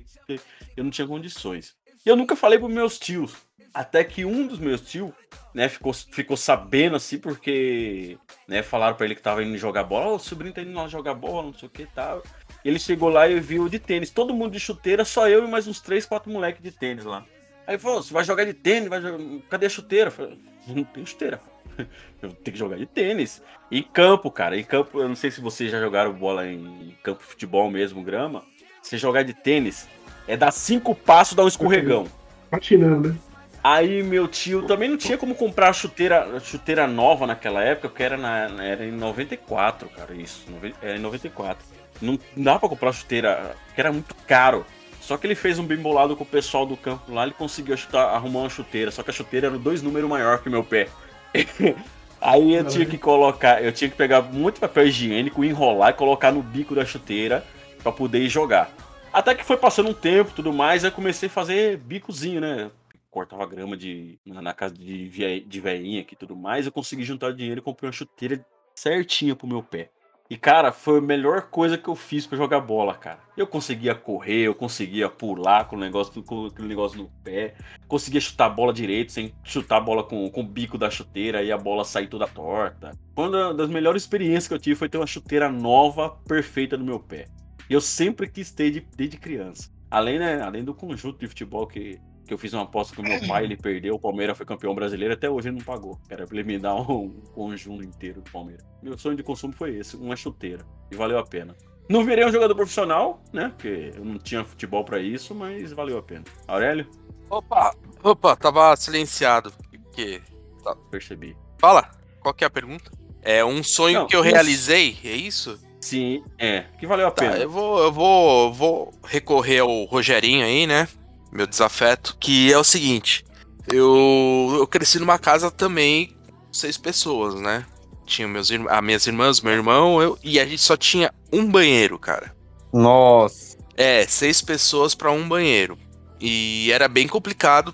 eu não tinha condições. E eu nunca falei pros meus tios. Até que um dos meus tios né, ficou, ficou sabendo assim, porque né, falaram pra ele que tava indo jogar bola, "Ó, o sobrinho tá indo lá jogar bola, não sei o que e tal. Ele chegou lá e viu de tênis, todo mundo de chuteira, só eu e mais uns três, quatro moleques de tênis lá. Aí ele falou, você vai jogar de tênis, vai jogar... cadê a chuteira? Eu falei, não tem chuteira. Eu tenho que jogar de tênis. Em campo, cara, em campo, eu não sei se vocês já jogaram bola em campo de futebol mesmo, grama. Você jogar de tênis, é dar cinco passos, dar um escorregão. Patinando, né? Aí meu tio também não tinha como comprar chuteira, chuteira nova naquela época, porque era, na, era em 94, cara, isso. Era em 94. Não dava pra comprar chuteira, que era muito caro. Só que ele fez um bem bolado com o pessoal do campo lá, ele conseguiu chutar- arrumar uma chuteira. Só que a chuteira era dois números maior que o meu pé. Aí eu tinha que colocar, eu tinha que pegar muito papel higiênico, enrolar e colocar no bico da chuteira pra poder jogar. Até que foi passando um tempo tudo mais, aí eu comecei a fazer bicozinho, né? Cortava grama de, na, casa de, de veinha aqui e tudo mais, eu consegui juntar dinheiro e comprei uma chuteira certinha pro meu pé. E, cara, foi a melhor coisa que eu fiz pra jogar bola, cara. Eu conseguia correr, eu conseguia pular com o negócio, com aquele negócio no pé, conseguia chutar a bola direito, sem chutar a bola com, com o bico da chuteira e a bola sair toda torta. Uma da- das melhores experiências que eu tive foi ter uma chuteira nova, perfeita no meu pé. E eu sempre quis ter de- desde criança. Além, né, além do conjunto de futebol que, que eu fiz uma aposta com meu pai, ele perdeu, o Palmeiras foi campeão brasileiro, até hoje ele não pagou. Era pra ele me dar um, conjunto inteiro do Palmeiras. Meu sonho de consumo foi esse, uma chuteira. E valeu a pena. Não virei um jogador profissional, né? Porque eu não tinha futebol pra isso, mas valeu a pena. Aurélio? Opa, opa, tava silenciado. Que Tá, percebi. Fala, qual que é a pergunta? É um sonho Não, que eu isso- realizei, é isso? Sim, é. Que valeu a Tá, pena. eu vou, eu vou, vou recorrer ao Rogerinho aí, né? Meu desafeto, que é o seguinte: eu, eu cresci numa casa também com seis pessoas, né? Tinha meus, irm- as minhas irmãs, meu irmão, eu, e a gente só tinha um banheiro, cara. Nossa. É, seis pessoas pra um banheiro. E era bem complicado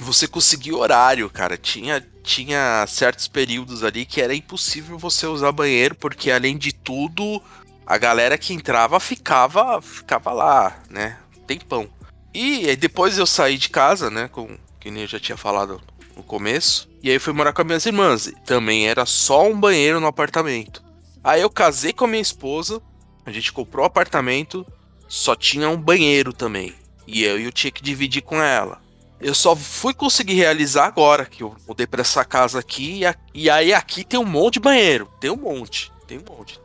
você conseguir horário, cara. Tinha, tinha certos períodos ali que era impossível você usar banheiro, porque além de tudo, a galera que entrava ficava, ficava lá, né? Tempão. E depois eu saí de casa, né? Com, que nem eu já tinha falado no começo. E aí fui morar com as minhas irmãs. Também era só um banheiro no apartamento. Aí eu casei com a minha esposa. A gente comprou o apartamento. Só tinha um banheiro também. E eu, eu tinha que dividir com ela. Eu só fui conseguir realizar agora que eu mudei pra essa casa aqui. E, a- e aí aqui tem um monte de banheiro. Tem um monte. Tem um monte.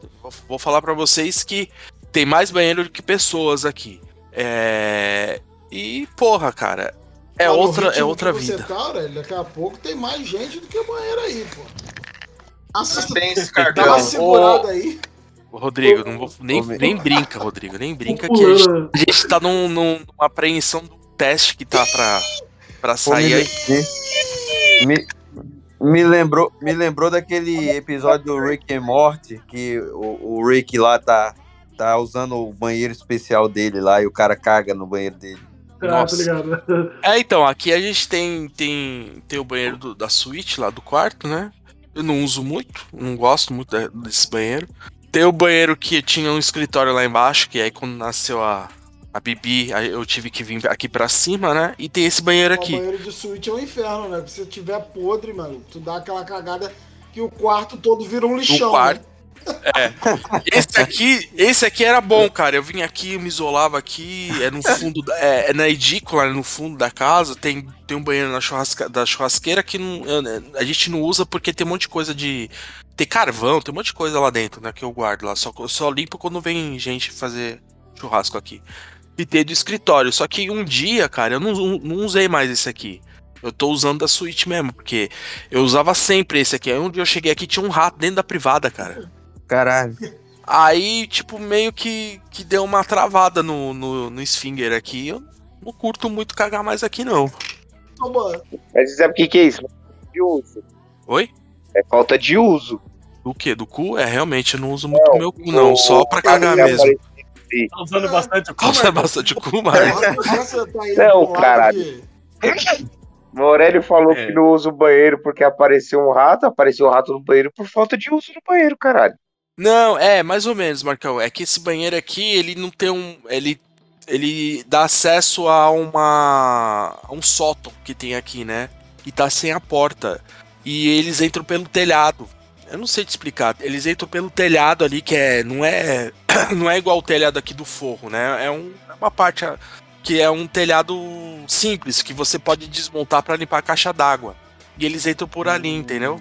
Vou, falar pra vocês que tem mais banheiro do que pessoas aqui. É. E, porra, cara. É outra, é outra vida. Você tá, Aurélio, daqui a pouco tem mais gente do que banheiro aí, pô. Parabéns, dá uma segurada aí. Rodrigo, não vou, nem, Ô, nem brinca, Rodrigo, nem brinca que a gente, a gente tá num, num- numa apreensão do teste que tá pra, pra sair aí. me, me lembrou, me lembrou daquele episódio do Rick and Morty que o, o Rick lá tá, tá usando o banheiro especial dele lá e o cara caga no banheiro dele. Ah, tô ligado. É, então, aqui a gente tem, tem, tem o banheiro do- da suíte lá do quarto, né? Eu não uso muito, não gosto muito desse banheiro. Tem o banheiro que tinha um escritório lá embaixo, que aí quando nasceu a, a Bibi, aí eu tive que vir aqui pra cima, né? E tem esse banheiro O aqui. banheiro de suíte é um inferno, né? Se você tiver podre, mano, tu dá aquela cagada que o quarto todo vira um lixão. O quarto. né? É. Esse aqui, esse aqui era bom, cara. Eu vim aqui, eu me isolava aqui, é no fundo, da- é, é na edícula, no fundo da casa. Tem, tem um banheiro na churrasca, da churrasqueira que não- eu- a gente não usa porque tem um monte de coisa de. Tem carvão, tem um monte de coisa lá dentro, né? Que eu guardo lá. Só, só limpo quando vem gente fazer churrasco aqui. E tem do escritório. Só que um dia, cara, eu não, não usei mais esse aqui. Eu tô usando da suíte mesmo, porque eu usava sempre esse aqui. Aí um dia eu cheguei aqui tinha um rato dentro da privada, cara. Caralho. Aí, tipo, meio que, que deu uma travada no, no, no Sfinger aqui. Eu não curto muito cagar mais aqui, não. Toma. Mas você sabe o que, que é isso? De uso. Oi? É falta de uso. Do que? Do cu? É, realmente, eu não uso muito meu cu, não. Só pra cagar mesmo. Tá usando bastante o cu, Usa bastante o cu. Nossa, tá Não, caralho. O Aurélio falou É. que não usa o banheiro porque apareceu um rato, apareceu um rato no banheiro por falta de uso do banheiro, caralho. Não, é, mais ou menos, Marcão. É que esse banheiro aqui, ele não tem um. Ele, ele dá acesso a uma. a um sótão que tem aqui, né? E tá sem a porta. e eles entram pelo telhado. Eu não sei te explicar. Eles entram pelo telhado ali, que é não é não é igual o telhado aqui do forro, né? É um, é uma parte ah, que é um telhado simples que você pode desmontar para limpar a caixa d'água. E eles entram por ali, entendeu?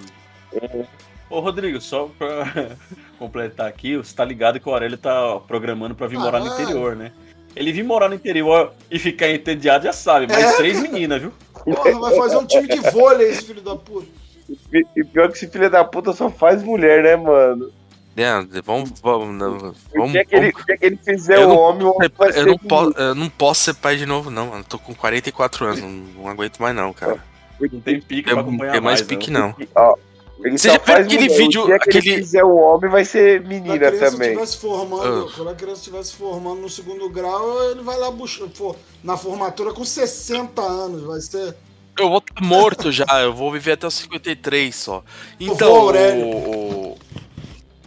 Ô, Rodrigo, só pra completar aqui, você tá ligado que o Aurélio tá programando pra vir morar no Caralho. interior, né? Ele vir morar no interior e ficar entediado, já sabe, mais É. três meninas, viu? Porra, vai fazer um time de vôlei esse filho da puta. E pior que esse filho da puta só faz mulher, né, mano? É, vamos, vamos, não, O vamos, dia que ele, vamos- o que ele fizer Eu o não homem, o homem vai eu ser não, posso, eu não posso ser pai de novo, não, mano. Tô com 44 anos, não, não aguento mais, não, cara. Não tem pique Tem, pra acompanhar tem mais mais, pique, não. não. Ó, ele Você já viu aquele mulher. vídeo- O dia que aquele- ele fizer o homem, vai ser a menina criança também. se formando, Ah. quando a criança estiver se formando no segundo grau, ele vai lá buscar for- na formatura com 60 anos, vai ser. Eu vou estar morto já, eu vou viver até os 53 só. Então, Aurélio. o- o-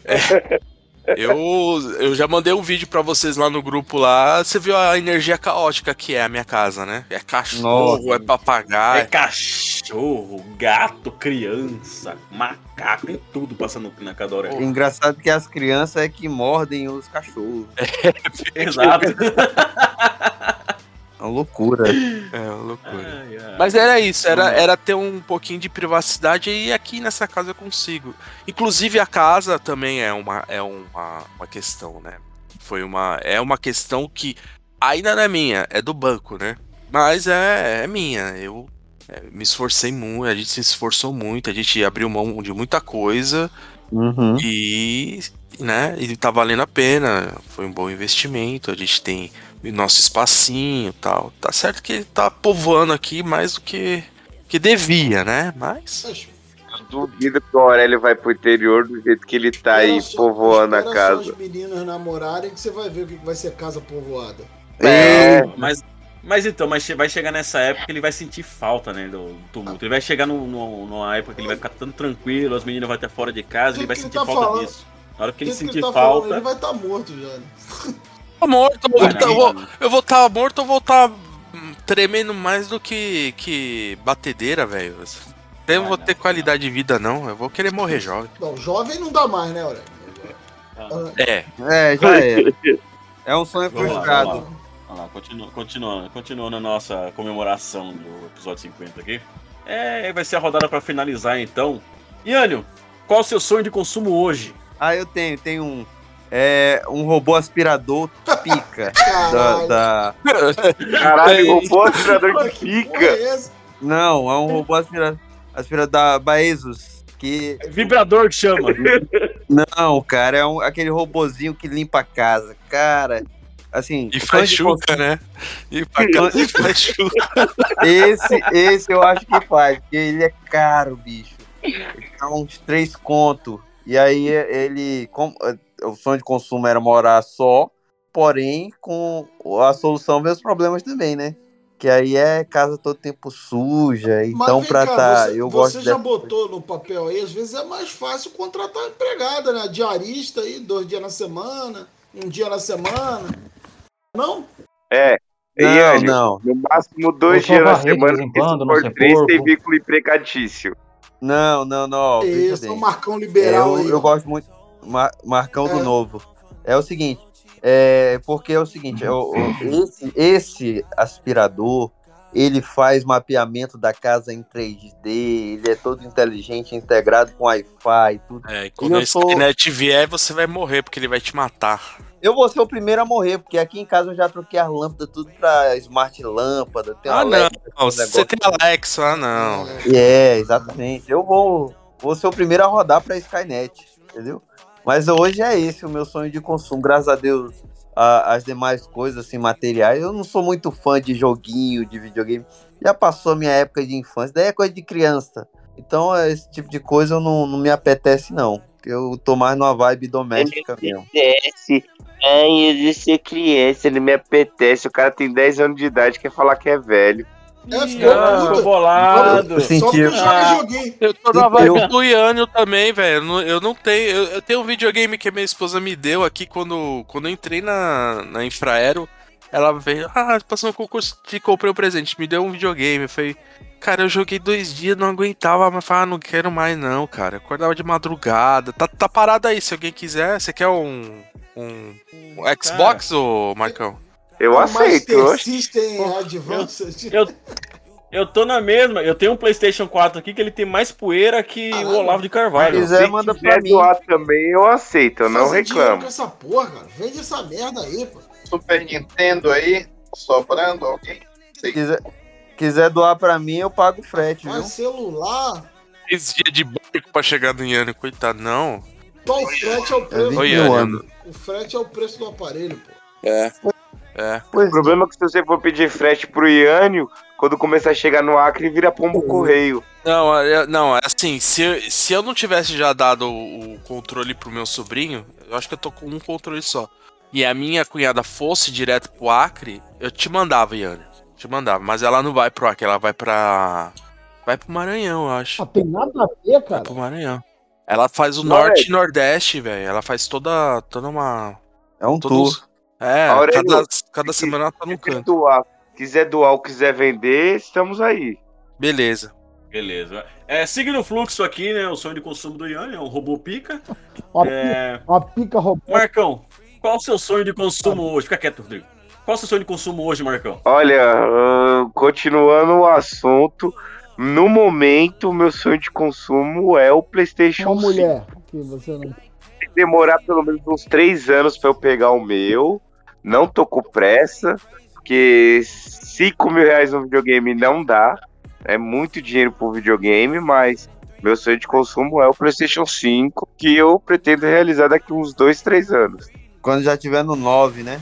É, eu, eu já mandei um vídeo pra vocês lá no grupo lá. Você viu a energia caótica que é a minha casa, né? É cachorro, Nossa. é papagaio. É cachorro, gato, criança, macaco, tem tudo passando na casa do Aurélio. Engraçado que as crianças é que mordem os cachorros. Exato. É uma loucura. É uma loucura. Mas era isso, era, era ter um pouquinho de privacidade e aqui nessa casa eu consigo. Inclusive a casa também é uma, é uma, uma questão, né? Foi uma. É uma questão que ainda não é minha, é do banco, né? Mas é, é minha. Eu é, me esforcei muito, a gente se esforçou muito, a gente abriu mão de muita coisa Uhum. e, né, e tá valendo a pena. Foi um bom investimento. A gente tem o nosso espacinho e tal. Tá certo que ele tá povoando aqui mais do que, que devia, né? Mas. Duvido que o Aurélio vai pro interior do jeito que ele tá aí, povoando a casa. só as meninas namorarem que você vai ver o que que vai ser casa povoada. É. Mas, mas então, mas vai chegar nessa época que ele vai sentir falta, né, do tumulto. Ele vai chegar no, no- numa época que ele vai ficar tão tranquilo, as meninas vão estar fora de casa, ele vai que ele sentir tá falta falando? disso. Na hora que ele que sentir ele tá falando, falta... ele vai estar morto já. né? Tô morto, eu vou Vai tá- não, eu vou- mano. eu vou estar morto, eu vou estar tremendo mais do que, que batedeira, velho. Eu não vou ter qualidade de vida, não. Eu vou querer morrer jovem. Não, jovem não dá mais, né, Aurélio? É. É, já é. É um sonho frustrado. Lá. Continuando, continuando a nossa comemoração do episódio 50 aqui. É, vai ser a rodada pra finalizar então. Iânio, qual o seu sonho de consumo hoje? Ah, eu tenho, tenho um. É um robô aspirador pica. da, da- Caralho, robô aspirador de pica. Não, é um robô aspirador, aspirador da Baezus. Que. Vibrador que chama. Não, cara, é um, aquele robozinho que limpa a casa. Cara, assim. E faz chuca, né? E pra e faz chuca. Esse, esse eu acho que faz, porque ele é caro, bicho. Ele tá uns três conto. E aí ele. com- o sonho de consumo era morar só, porém, com a solução os problemas também, né? Que aí é casa todo tempo suja. Então, vem pra cá, tá. você, eu você gosto já dessa- botou no papel aí, às vezes é mais fácil contratar empregada, né? Diarista aí, dois dias na semana, um dia na semana. Não? É. Não, Iânio, não. No máximo dois dias na semana, quando, ser três, tem porco. vínculo empregatício. Não, não, não. Isso, o Marcão liberal eu, aí. eu gosto muito. Mar- Marcão do É. Novo. É o seguinte. É, porque é o seguinte, é o- o- esse, esse aspirador, ele faz mapeamento da casa em 3D, ele é todo inteligente, integrado com Wi-Fi e tudo. É, e E quando eu a vier, você vai morrer, porque ele vai te matar. Eu vou ser o primeiro a morrer, porque aqui em casa eu já troquei as lâmpadas tudo pra smart lâmpada. Ah, não. Você tem Alexa, ah, não. É, exatamente. Eu vou, vou ser o primeiro a rodar pra Skynet, entendeu? Mas hoje é esse o meu sonho de consumo. Graças a Deus, a- as demais coisas, assim, materiais. Eu não sou muito fã de joguinho, de videogame. Já passou a minha época de infância, daí é coisa de criança. Então, esse tipo de coisa eu não, não me apetece, não. Eu tô mais numa vibe doméstica mesmo. apetece. Ai, eu de ser criança, ele me apetece. O cara tem 10 anos de idade quer falar que é velho. É, ficou Ah, ficou bolado. Eu Só senti- joga Ah. joguinho. Eu tô na vibe Eu- do Iânio também, velho. Eu não- Eu não tenho. Eu, eu tenho um videogame que a minha esposa me deu aqui quando, quando eu entrei na, na Infraero. Ela veio, ah, passou no concurso, te comprei um presente, me deu um videogame. Eu falei, cara, eu joguei dois dias, não aguentava, mas falei, ah, não quero mais não, cara. Eu acordava de madrugada. Tá, tá parado aí, se alguém quiser. Você quer um, um, um Xbox, ô Marcão? Eu aceito, eu acho. System Advanced. Eu, eu tô na mesma. Eu tenho um PlayStation 4 aqui que ele tem mais poeira que o Olavo de Carvalho. Se quiser doar também, eu aceito, eu não Fazer dinheiro reclamo. com essa porra, cara. Vende essa merda aí, pô. Super Nintendo aí, sobrando alguém. Quiser, quiser doar pra mim, eu pago frete, viu? Mas celular, Três dias de barco pra chegar no Yane, coitado, não. só o frete é o preço. Oi, Yane. O frete é o preço do aparelho, pô. É. É. O problema é que se você for pedir frete pro Iânio, quando começar a chegar no Acre, vira pombo correio. Não, é- não, é assim, se, se eu não tivesse já dado o, o controle pro meu sobrinho, eu acho que eu tô com um controle só. E a minha cunhada fosse direto pro Acre, eu te mandava, Yane. Te mandava. Mas ela não vai pro Acre, ela vai pra. Vai pro Maranhão, eu acho. Não tem nada a ver, cara. Vai pro Maranhão. Ela faz o Não, norte é- e nordeste, velho. Ela faz toda, toda uma. É um todos- tour. É, Aurélio, cada, cada semana ela tá num Quiser canto. doar, quiser doar ou quiser vender, estamos aí. Beleza. Beleza. É, seguindo o fluxo aqui, né? O sonho de consumo do Yanni é um robô pica. Uma, É, pica, uma pica robô. Marcão, qual o seu sonho de consumo hoje? Fica quieto, Rodrigo. Qual o seu sonho de consumo hoje, Marcão? Olha, ah, continuando o assunto, no momento, meu sonho de consumo é o PlayStation Uma 5. mulher. Que você não. Tem que demorar pelo menos uns três anos pra eu pegar o meu. Não tô com pressa, porque 5 mil reais no videogame não dá. É muito dinheiro pro videogame, mas meu sonho de consumo é o PlayStation 5, que eu pretendo realizar daqui uns 2, 3 anos. Quando já tiver no 9, né?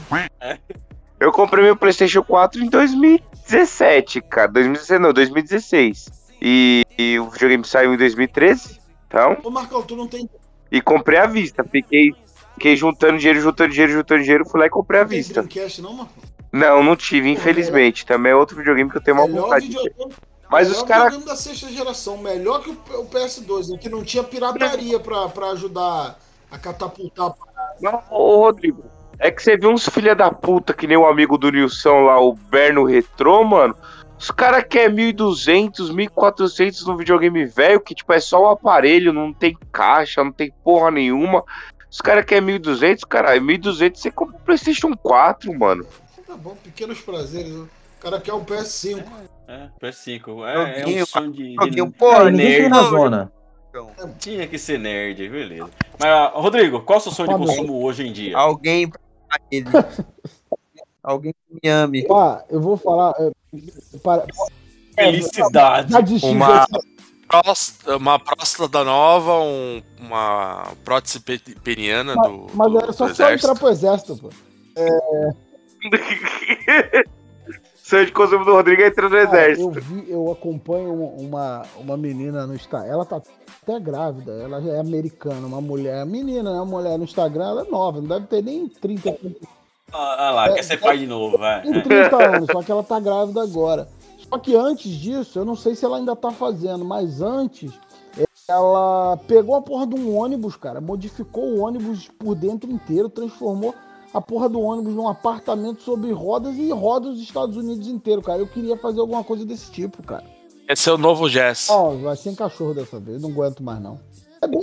Eu comprei meu PlayStation 4 em 2017, cara. 2016 não, 2016. E, e o videogame saiu em 2013, então. Ô, Marcão, tu não tem, E comprei à vista. Fiquei, fiquei juntando dinheiro, juntando dinheiro, juntando dinheiro. Fui lá e comprei à tem vista. Dreamcast, não, Marcão? Não, não tive, infelizmente. Também é outro videogame que eu tenho uma Melhor vontade de ter. videogame. Mas melhor os caras. videogame da sexta geração, melhor que o PS2, né? Que não tinha pirataria pra, pra ajudar a catapultar. Não, ô Rodrigo, é que você viu uns filha da puta que nem o amigo do Nilson lá, o Berno Retrô, mano. Os caras querem 1.200, 1.400 no videogame velho, que tipo é só o aparelho, não tem caixa, não tem porra nenhuma. Os caras querem 1.200, caralho, 1.200 você compra o PlayStation 4, mano. Tá bom, pequenos prazeres. né? O cara quer um PS5. É, PS5. É, é um sonho de, de, pô, ninguém tem na zona. Tinha que ser nerd, beleza. Mas, ah, Rodrigo, qual é o seu sonho de consumo hoje em dia? Alguém pra ele. Alguém que me ame. Ó, eu vou falar. é, para- Felicidade. Uma, próstata, uma próstata nova, um- uma prótese pe- peniana do, Mas do, era só, do só exército. entrar pro exército, pô. Sonho de consumo do Rodrigo é entrar no exército. eu vi, eu acompanho uma, uma, menina no Instagram. Ela tá até grávida, ela já é americana, uma mulher, menina, né? Uma mulher no Instagram, ela é nova, não deve ter nem 30, Ah, ah lá, quer ser pai de novo, vai. tem 30 anos, só que ela tá grávida agora. Só que antes disso, eu não sei se ela ainda tá fazendo, mas antes, ela pegou a porra de um ônibus, cara, modificou o ônibus por dentro inteiro, transformou a porra do ônibus num apartamento sobre rodas e roda os Estados Unidos inteiro, cara. Eu queria fazer alguma coisa desse tipo, cara. Esse é o novo Jess. Ó, vai sem cachorro dessa vez, não aguento mais não. É bem...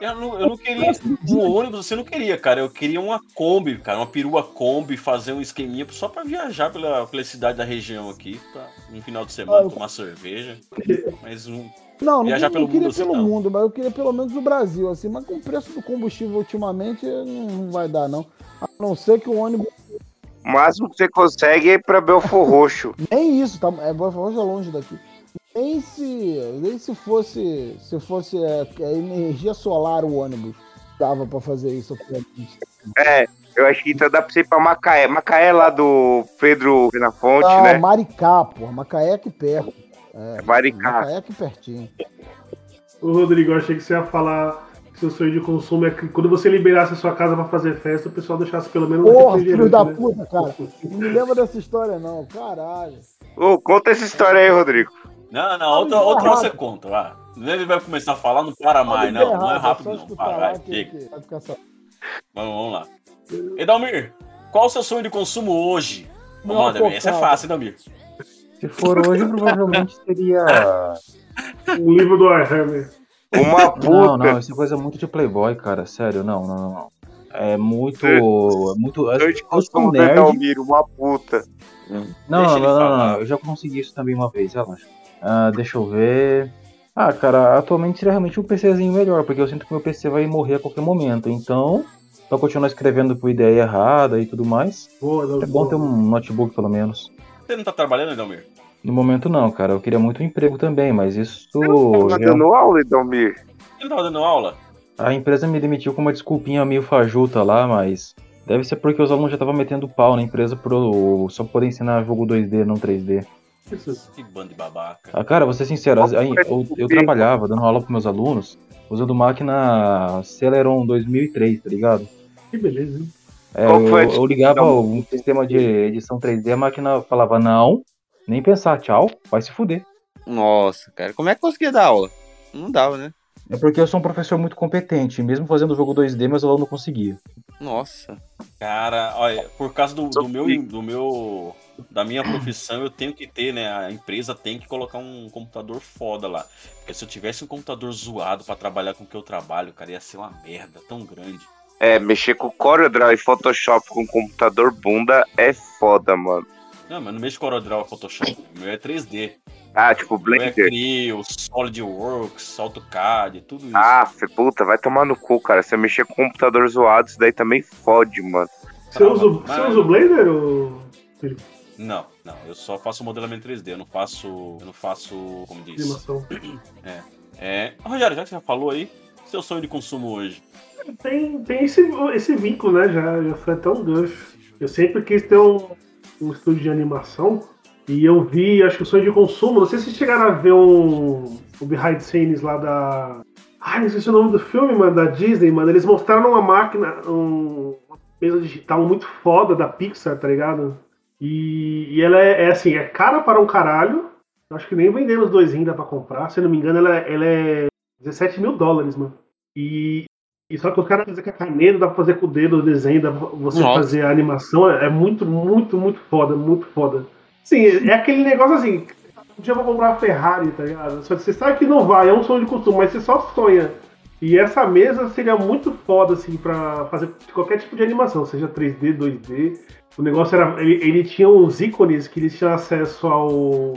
Eu não, eu não queria. Um ônibus você não queria, cara. Eu queria uma Kombi, cara. Uma perua Kombi, fazer um esqueminha só pra viajar pela, pela cidade da região aqui. Pra, um final de semana, Ah, eu- tomar cerveja. Mas um. Não, não, Viajar queria- pelo não queria mundo assim, pelo não. mundo, mas eu queria pelo menos o Brasil, assim. Mas com o preço do combustível ultimamente, não, não vai dar, não. A não ser que o ônibus. O máximo que você consegue é ir pra Belfor Roxo. Nem isso, tá? É Botafogo é longe daqui. Nem se, nem se fosse, se fosse é, é energia solar o ônibus, dava pra fazer isso. É, eu acho que então dá pra você ir pra Macaé. Macaé lá do Pedro na Fonte, Não, né? Maricá, porra. Macaé é aqui perto. É. Macaé é aqui pertinho. Ô, Rodrigo, eu achei que você ia falar que seu sonho de consumo é que quando você liberasse a sua casa pra fazer festa, o pessoal deixasse pelo menos um Porra, filho refrigerante, da né? puta, cara. Não me lembra dessa história, não. Caralho. Ô, conta essa história aí, Rodrigo. Não, não, outra, outra você conta, vai. Ele vai começar a falar, não para mais, não. Não é rápido, não. Para, vai, chega. Vamos, vamos lá. Edalmir, Qual o seu sonho de consumo hoje? Não, Manda, essa é fácil, Damir. Se for hoje, provavelmente seria. O livro do Warhammer. Uma puta. Não, não, isso é coisa muito de Playboy, cara. Sério, não, não, não. É muito. É muito. Eu sou consumo do nerd. Edalmiro, uma puta. Não, não, não, não, eu já consegui isso também uma vez, relaxa. Ah, deixa eu ver. Ah, cara, atualmente seria realmente um PCzinho melhor, porque eu sinto que meu PC vai morrer a qualquer momento. Então, pra continuar escrevendo por ideia errada e tudo mais, Boa, é bom ter um notebook pelo menos. Você não tá trabalhando, Damir? No momento não, cara. Eu queria muito um emprego também, mas isso. Tá já- dando aula, Edalmir? Você não tava dando aula? A empresa me demitiu com uma desculpinha meio fajuta lá, mas. Deve ser porque os alunos já estavam metendo pau na empresa por só poder ensinar jogo 2D, não 3D. Que bando de babaca. Ah, cara, vou ser sincero, aí, eu, eu trabalhava dando aula pros meus alunos usando máquina Celeron 2003, tá ligado? Que beleza, hein? É, Qual eu, eu ligava um sistema de edição 3D, a máquina falava não, nem pensar, tchau, vai se fuder. Nossa, cara, como é que conseguia dar aula? Não dava, né? É porque eu sou um professor muito competente, mesmo fazendo jogo 2D, meus alunos não conseguiam. Nossa. Cara, olha, por causa do, do meu, do meu, da minha profissão, eu tenho que ter, né? A empresa tem que colocar um computador foda lá. Porque se eu tivesse um computador zoado pra trabalhar com o que eu trabalho, cara, ia ser uma merda tão grande. É, mexer com CorelDRAW e Photoshop com computador bunda é foda, mano. Não, mas não mexo com CorelDRAW e Photoshop. O meu é 3D. Ah, tipo O é Blender. Creo, SolidWorks, AutoCAD, tudo isso. Ah, fe- puta, vai tomar no cu, cara. Se eu mexer com computador zoado, isso daí também fode, mano. Você usa, o- você usa o Blender ou. Felipe? Não, não, eu só faço modelamento 3D, eu não faço. Eu não faço. Como diz? Animação. É. É. Rogério, já que você já falou aí, seu sonho de consumo hoje. Tem, tem esse, esse vínculo, né? Já, já foi até um gancho. Eu sempre quis ter um, um estúdio de animação e eu vi, acho que o sonho de consumo. Não sei se chegaram a ver um, o behind scenes lá da. Ai, não sei se é o nome do filme, mano, da Disney, mano. Eles mostraram uma máquina, um, uma mesa digital muito foda da Pixar, tá ligado? E, e ela é, é assim, é cara para um caralho. Acho que nem vendendo os dois ainda pra comprar. Se não me engano, ela, ela é 17 mil dólares, mano. E, e só que os caras fazem com a caneta, dá pra fazer com o dedo o desenho, dá pra você Nossa. fazer a animação. É muito, muito, muito foda, muito foda. Sim, é aquele negócio assim. Um dia eu vou comprar uma Ferrari, tá ligado? Só que você sabe que não vai, é um sonho de consumo, mas você só sonha. E essa mesa seria muito foda, assim, pra fazer qualquer tipo de animação, seja 3D, 2D. O negócio era. Ele, ele tinha uns ícones que eles tinham acesso ao,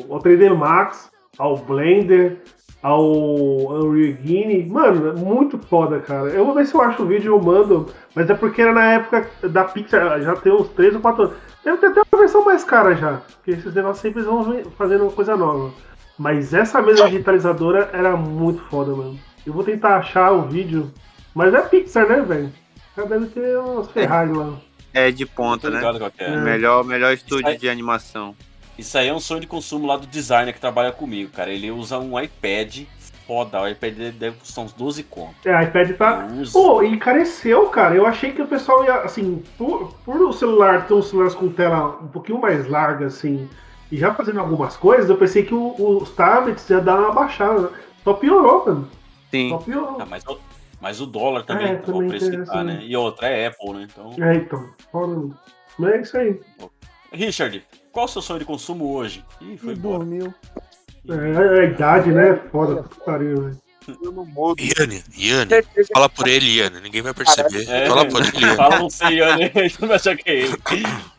ao 3D Max, ao Blender, ao Unreal Engine. Mano, é muito foda, cara. Eu vou ver se eu acho o vídeo e eu mando. Mas é porque era na época da Pixar, já tem uns 3 ou 4 anos. Deve ter até uma versão mais cara já. Porque esses negócios sempre vão fazendo uma coisa nova. Mas essa mesa digitalizadora era muito foda, mano. Eu vou tentar achar o vídeo. Mas é Pixar, né, velho? Já deve ter umas Ferrari lá. É de ponta, né? é. Melhor, melhor estúdio de animação. Isso aí é um sonho de consumo lá do designer que trabalha comigo, cara. Ele usa um iPad foda. O iPad deve custar uns 12 conto. É, a iPad tá. Pô, encareceu, cara. Eu achei que o pessoal ia, assim, por, por o celular ter uns celulares com tela um pouquinho mais larga, assim, e já fazendo algumas coisas, eu pensei que o- os tablets ia dar uma baixada. né? Só piorou, mano. Sim. Só piorou. Ah, mas, o- mas o dólar também, É, tá também o preço que tá, né? E outra é Apple, né? Então. É, então. Mas é isso aí. Richard, qual o seu sonho de consumo hoje? Ih, foi embora. Dormiu. É, a idade, né? Foda, pariu, velho. Iane, Iane, fala por ele, Iane, ninguém vai perceber. É, fala por ele, Iane. Fala não sei, Iane, não vai achar que é ele.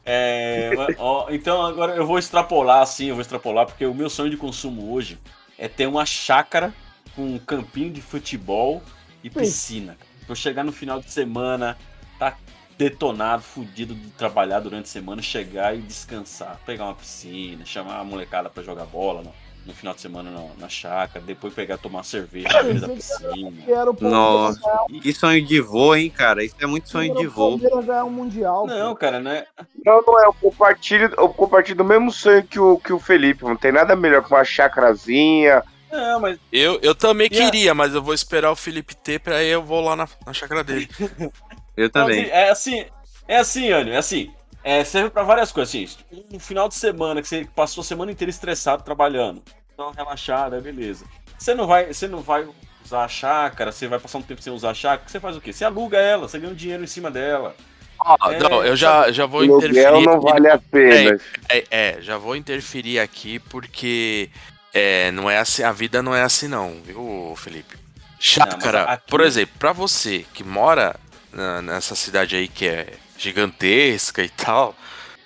É, ó, então agora eu vou extrapolar assim, eu vou extrapolar, porque o meu sonho de consumo hoje é ter uma chácara com um campinho de futebol e piscina. Pra eu chegar no final de semana, tá detonado, fudido de trabalhar durante a semana, chegar e descansar, pegar uma piscina, chamar a molecada pra jogar bola no, no final de semana na, na chácara, depois pegar tomar uma cerveja na beira da piscina. Quero o Nossa, que sonho de voo, hein, cara? Isso é muito sonho de quero voo. Um Mundial. Não, cara, né? Não, não é. Eu compartilho, eu compartilho do mesmo sonho que o, que o Felipe. Não tem nada melhor que uma chacrazinha. Não, mas. Eu, eu também a- queria, mas eu vou esperar o Felipe ter, pra aí eu vou lá na, na chácara dele. Eu também. É assim, é assim, Anio, é assim. É, serve pra várias coisas. Assim, um final de semana que você passou a semana inteira estressado trabalhando. Então, relaxado, é beleza. Você não vai, você não vai usar a chácara, você vai passar um tempo sem usar a chácara, você faz o quê? Você aluga ela, você ganha um dinheiro em cima dela. Ó, É, não, eu já, já vou Aluguel interferir. não aqui. vale a pena. É, é, já vou interferir aqui porque é, não é assim, a vida não é assim não, viu, Felipe? Chácara, aqui- por exemplo, pra você que mora na- nessa cidade aí que é gigantesca e tal,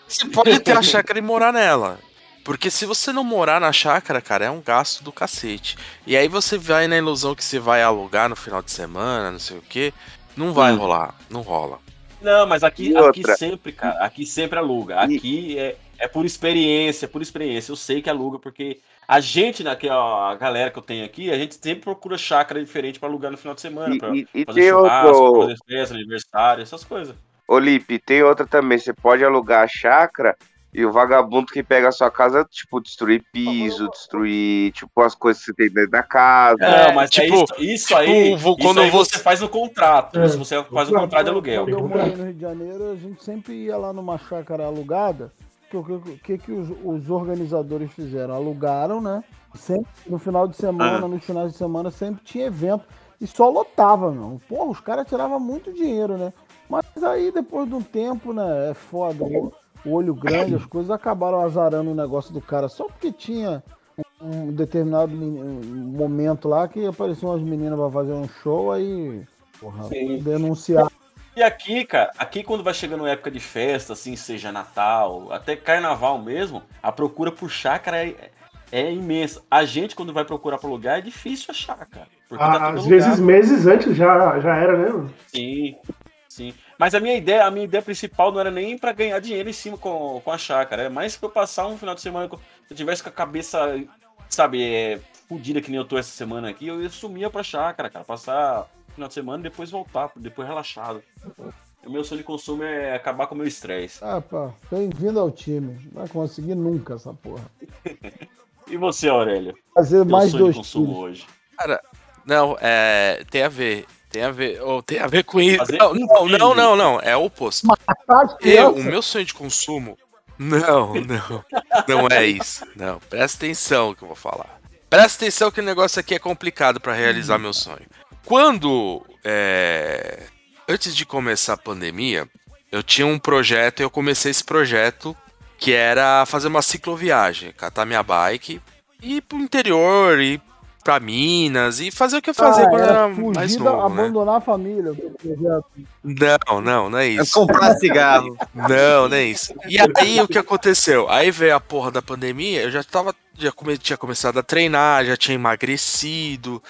você pode ter a chácara e morar nela. Porque se você não morar na chácara, cara, é um gasto do cacete. E aí você vai na ilusão que você vai alugar no final de semana, não sei o que, não vai Hum. rolar, não rola. Não, mas aqui, aqui sempre, cara, aqui sempre aluga. Aqui é, é por experiência, por experiência. Eu sei que aluga, porque a gente, né, que, ó, a galera que eu tenho aqui, a gente sempre procura chácara diferente pra alugar no final de semana. E- pra e- e fazer tem churrasco, outro- fazer festa, aniversário, essas coisas. Ô, Lipe, tem outra também. Você pode alugar a chácara e o vagabundo que pega a sua casa, tipo, destruir piso, destruir, tipo, as coisas que você tem dentro da casa. Não, mas é tipo- isso, isso aí, tipo, isso quando aí você- você faz no contrato. É. Isso você faz no contrato de aluguel. Quando eu morei no Rio de Janeiro, a gente sempre ia lá numa chácara alugada. O que, que, que os, os organizadores fizeram? Alugaram, né? Sempre, no final de semana, Ah. nos finais de semana, sempre tinha evento. E só lotava, meu. Porra, os caras tiravam muito dinheiro, né? Mas aí, depois de um tempo, né? É foda. O, o olho grande, as coisas acabaram azarando o negócio do cara. Só porque tinha um, determinado momento lá que apareciam umas meninas pra fazer um show, aí. Porra, Sim. E aqui, cara, aqui quando vai chegando época de festa, assim, seja Natal, até Carnaval mesmo, a procura por chácara é, é imensa. A gente, quando vai procurar pra lugar, é difícil achar, cara. Tá Ah, Às vezes alugado. meses antes já, já era, né? Sim, sim. Mas a minha ideia, a minha ideia principal não era nem pra ganhar dinheiro em cima com, com a chácara, é mais pra eu passar um final de semana, se eu tivesse com a cabeça, sabe, é, fudida que nem eu tô essa semana aqui, eu ia sumir pra chácara, cara, passar final de semana e depois voltar, depois relaxado. O meu sonho de consumo é acabar com o meu estresse. Ah, pá, bem-vindo ao time. Não vai conseguir nunca essa porra. E você, Aurélio? Fazer Teu mais sonho dois de consumo filhos. hoje. Cara, não, é. Tem a ver. Tem a ver. Ou tem a ver com isso. Fazer Não, não, não, não, não. É o oposto. Eu, o meu sonho de consumo. Não, não. Não é isso. Não. Presta atenção no que eu vou falar. Presta atenção que o negócio aqui é complicado pra realizar meu sonho. Quando. é, Antes de começar a pandemia, eu tinha um projeto e eu comecei esse projeto que era fazer uma cicloviagem, catar minha bike e ir pro interior, ir pra Minas e fazer o que eu fazia Ah, quando é era fugir mais da- novo, né? abandonar a família. Não, não, não é isso. comprar cigarro. Não, não é isso. E aí o que aconteceu? Aí veio a porra da pandemia, eu já tava. Já come- tinha começado a treinar, já tinha emagrecido,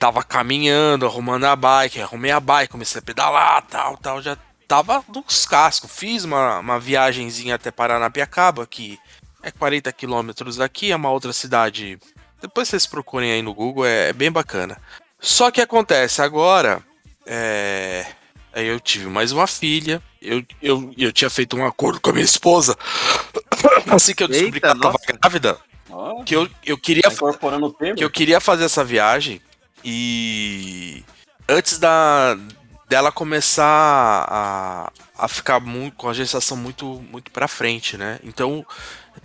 tava caminhando, arrumando a bike, arrumei a bike, comecei a pedalar, tal, tal, já tava nos cascos. Fiz uma, uma viagenzinha até Paranapiacaba, que é 40 quilômetros daqui, é uma outra cidade. Depois vocês procurem aí no Google, é, é bem bacana. Só que acontece agora, é, Aí eu tive mais uma filha. Eu, eu, eu tinha feito um acordo com a minha esposa. Assim que eu descobri Eita, que ela tava nossa. grávida, Ó, que eu, eu queria tá que eu queria fazer essa viagem e antes da dela começar a, a ficar muito com a gestação muito muito para frente, né? Então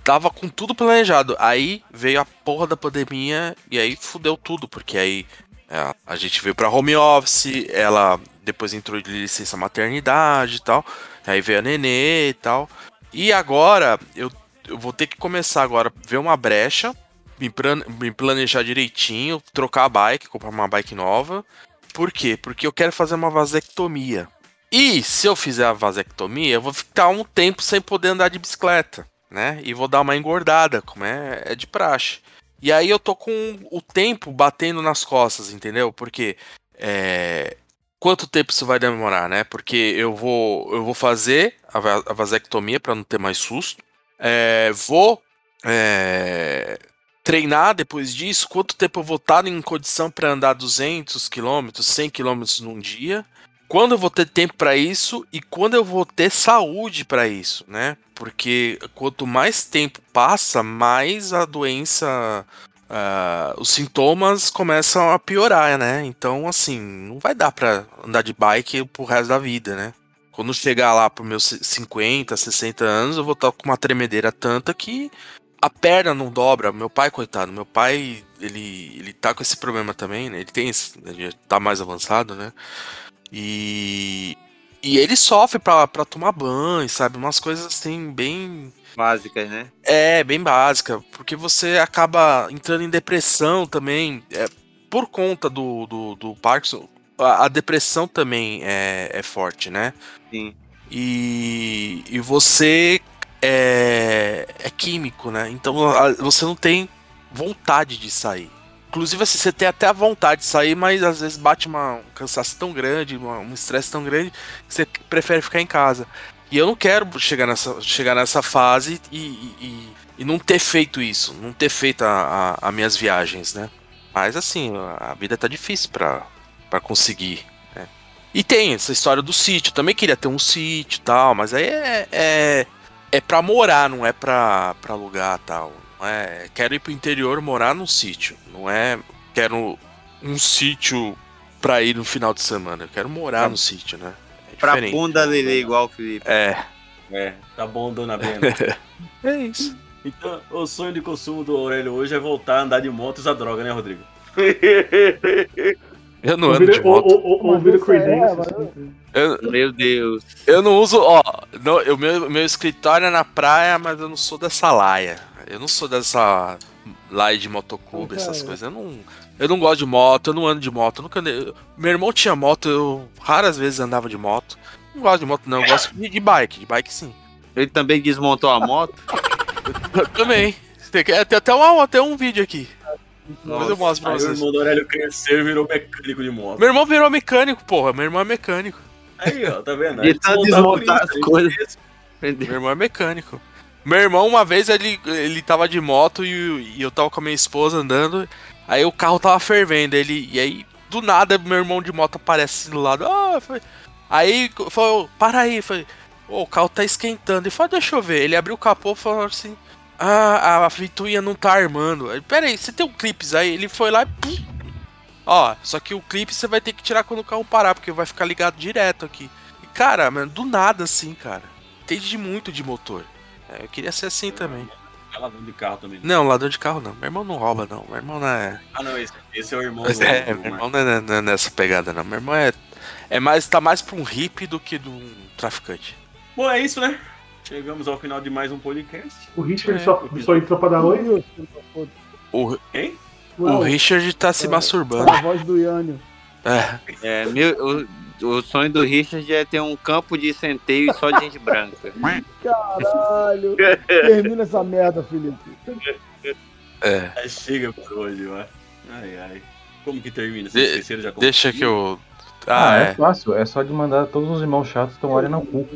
tava com tudo planejado. Aí veio a porra da pandemia e aí fudeu tudo, porque aí é, a gente veio pra home office, ela depois entrou de licença maternidade e tal. Aí veio a nenê e tal. E agora eu, eu vou ter que começar agora ver uma brecha me, plan- me planejar direitinho, trocar a bike, comprar uma bike nova. Por quê? Porque eu quero fazer uma vasectomia. E se eu fizer a vasectomia, eu vou ficar um tempo sem poder andar de bicicleta, né? E vou dar uma engordada, como é, é de praxe. E aí eu tô com o tempo batendo nas costas, entendeu? Porque é, quanto tempo isso vai demorar, né? Porque eu vou eu vou fazer a vasectomia para não ter mais susto. É, vou é, treinar depois disso, quanto tempo eu vou estar em condição para andar 200 km, 100 km num dia, quando eu vou ter tempo para isso e quando eu vou ter saúde para isso, né? Porque quanto mais tempo passa, mais a doença, ah, os sintomas começam a piorar, né? Então, assim, não vai dar para andar de bike pro resto da vida, né? Quando chegar lá pros meus 50, 60 anos, eu vou estar com uma tremedeira tanta que a perna não dobra. Meu pai, coitado, meu pai, ele, ele tá com esse problema também, né? Ele tem esse, ele tá mais avançado, né? E, e ele sofre pra, pra tomar banho, sabe? Umas coisas assim, bem. Básicas, né? É, bem básica. Porque você acaba entrando em depressão também. É, por conta do, do, do Parkinson, a, a depressão também é, é forte, né? Sim. E, e você é, é químico, né? Então a- você não tem vontade de sair. Inclusive, assim, você tem até a vontade de sair, mas às vezes bate uma, um cansaço tão grande, uma- um estresse tão grande, que você prefere ficar em casa. E eu não quero chegar nessa, chegar nessa fase e, e, e- não ter feito isso, não ter feito as minhas viagens, né? Mas assim, a vida tá difícil pra conseguir. né? E tem essa história do sítio, também queria ter um sítio e tal, mas aí é, é, é pra morar, não é pra, pra alugar tal. Não é, quero ir pro interior morar num sítio, não é quero um sítio pra ir no final de semana, eu quero morar no sítio, né? É Pra bunda lelê igual o Felipe. É. É, tá bom, dona Brenda. é isso. Então, o sonho de consumo do Aurélio hoje é voltar a andar de moto e usar droga, né, Rodrigo? Eu não ando de moto. é, Creedence, mas- assim. Eu, Meu Deus. eu não uso, ó, no, o meu, meu escritório é na praia, mas eu não sou dessa laia. Eu não sou dessa laia de motoclube, essas Cara. coisas. Eu não, eu não gosto de moto, eu não ando de moto. Eu nunca andei- meu irmão tinha moto, eu raras vezes andava de moto. Não gosto de moto, não. Eu gosto de, de bike, de bike sim. Ele também desmontou a moto? Eu também. Tem, que- tem até, um, até um vídeo aqui. Depois eu mostro pra Aí o vocês. irmão do Aurélio cresceu e virou mecânico de moto. Meu irmão virou mecânico, porra. Meu irmão é mecânico. Aí, ó, tá vendo? De tanto desmontar as coisas. Meu irmão é mecânico. Meu irmão, uma vez, ele, ele tava de moto e, e eu tava com a minha esposa andando. Aí o carro tava fervendo. Ele, e aí, do nada, meu irmão de moto aparece assim do lado. Ah, foi... Aí falou, para aí. Falei, "Ô, o carro tá esquentando. Ele falou, deixa eu ver. Ele abriu o capô e falou assim: Ah, a ventoinha não tá armando. Pera aí, você tem um clipes aí? Ele foi lá e. pum. Ó, só que o clipe você vai ter que tirar quando o carro parar, porque vai ficar ligado direto aqui. E, cara, mano, do nada assim, cara. Entende muito de motor. É, eu queria ser assim também. Tá lavando de carro também. Não, ladrão de carro não. Meu irmão não rouba, não. Meu irmão não é. Ah, não, esse, esse é o irmão Mas do, é, meu irmão não é, não é nessa pegada, não. Meu irmão é. É mais. tá mais pra um hippie do que de um traficante. Bom, é isso, né? Chegamos ao final de mais um podcast. O Richard É. só, só entrou pra dar oi? O, Quem? o Richard tá se é, masturbando. A voz do Yânio. É. É, meu, o, o sonho do Richard é ter um campo de centeio só de gente branca. Caralho. Termina essa merda, Felipe. É. É, chega por hoje, vai. Ai, ai. Como que termina? Vocês De- esqueceram já como deixa que eu. Ah, Ah, é. é. fácil. É só de mandar todos os irmãos chatos tomarem no cu.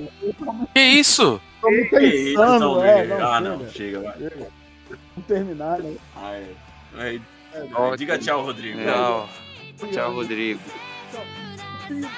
Que isso? Estamos Que isso, pensando, é. Não, ah, chega. não, chega, vai. Vamos terminar, né? Ai, ai. É, Diga tchau, Rodrigo. Tchau. Tchau, Rodrigo. Tchau.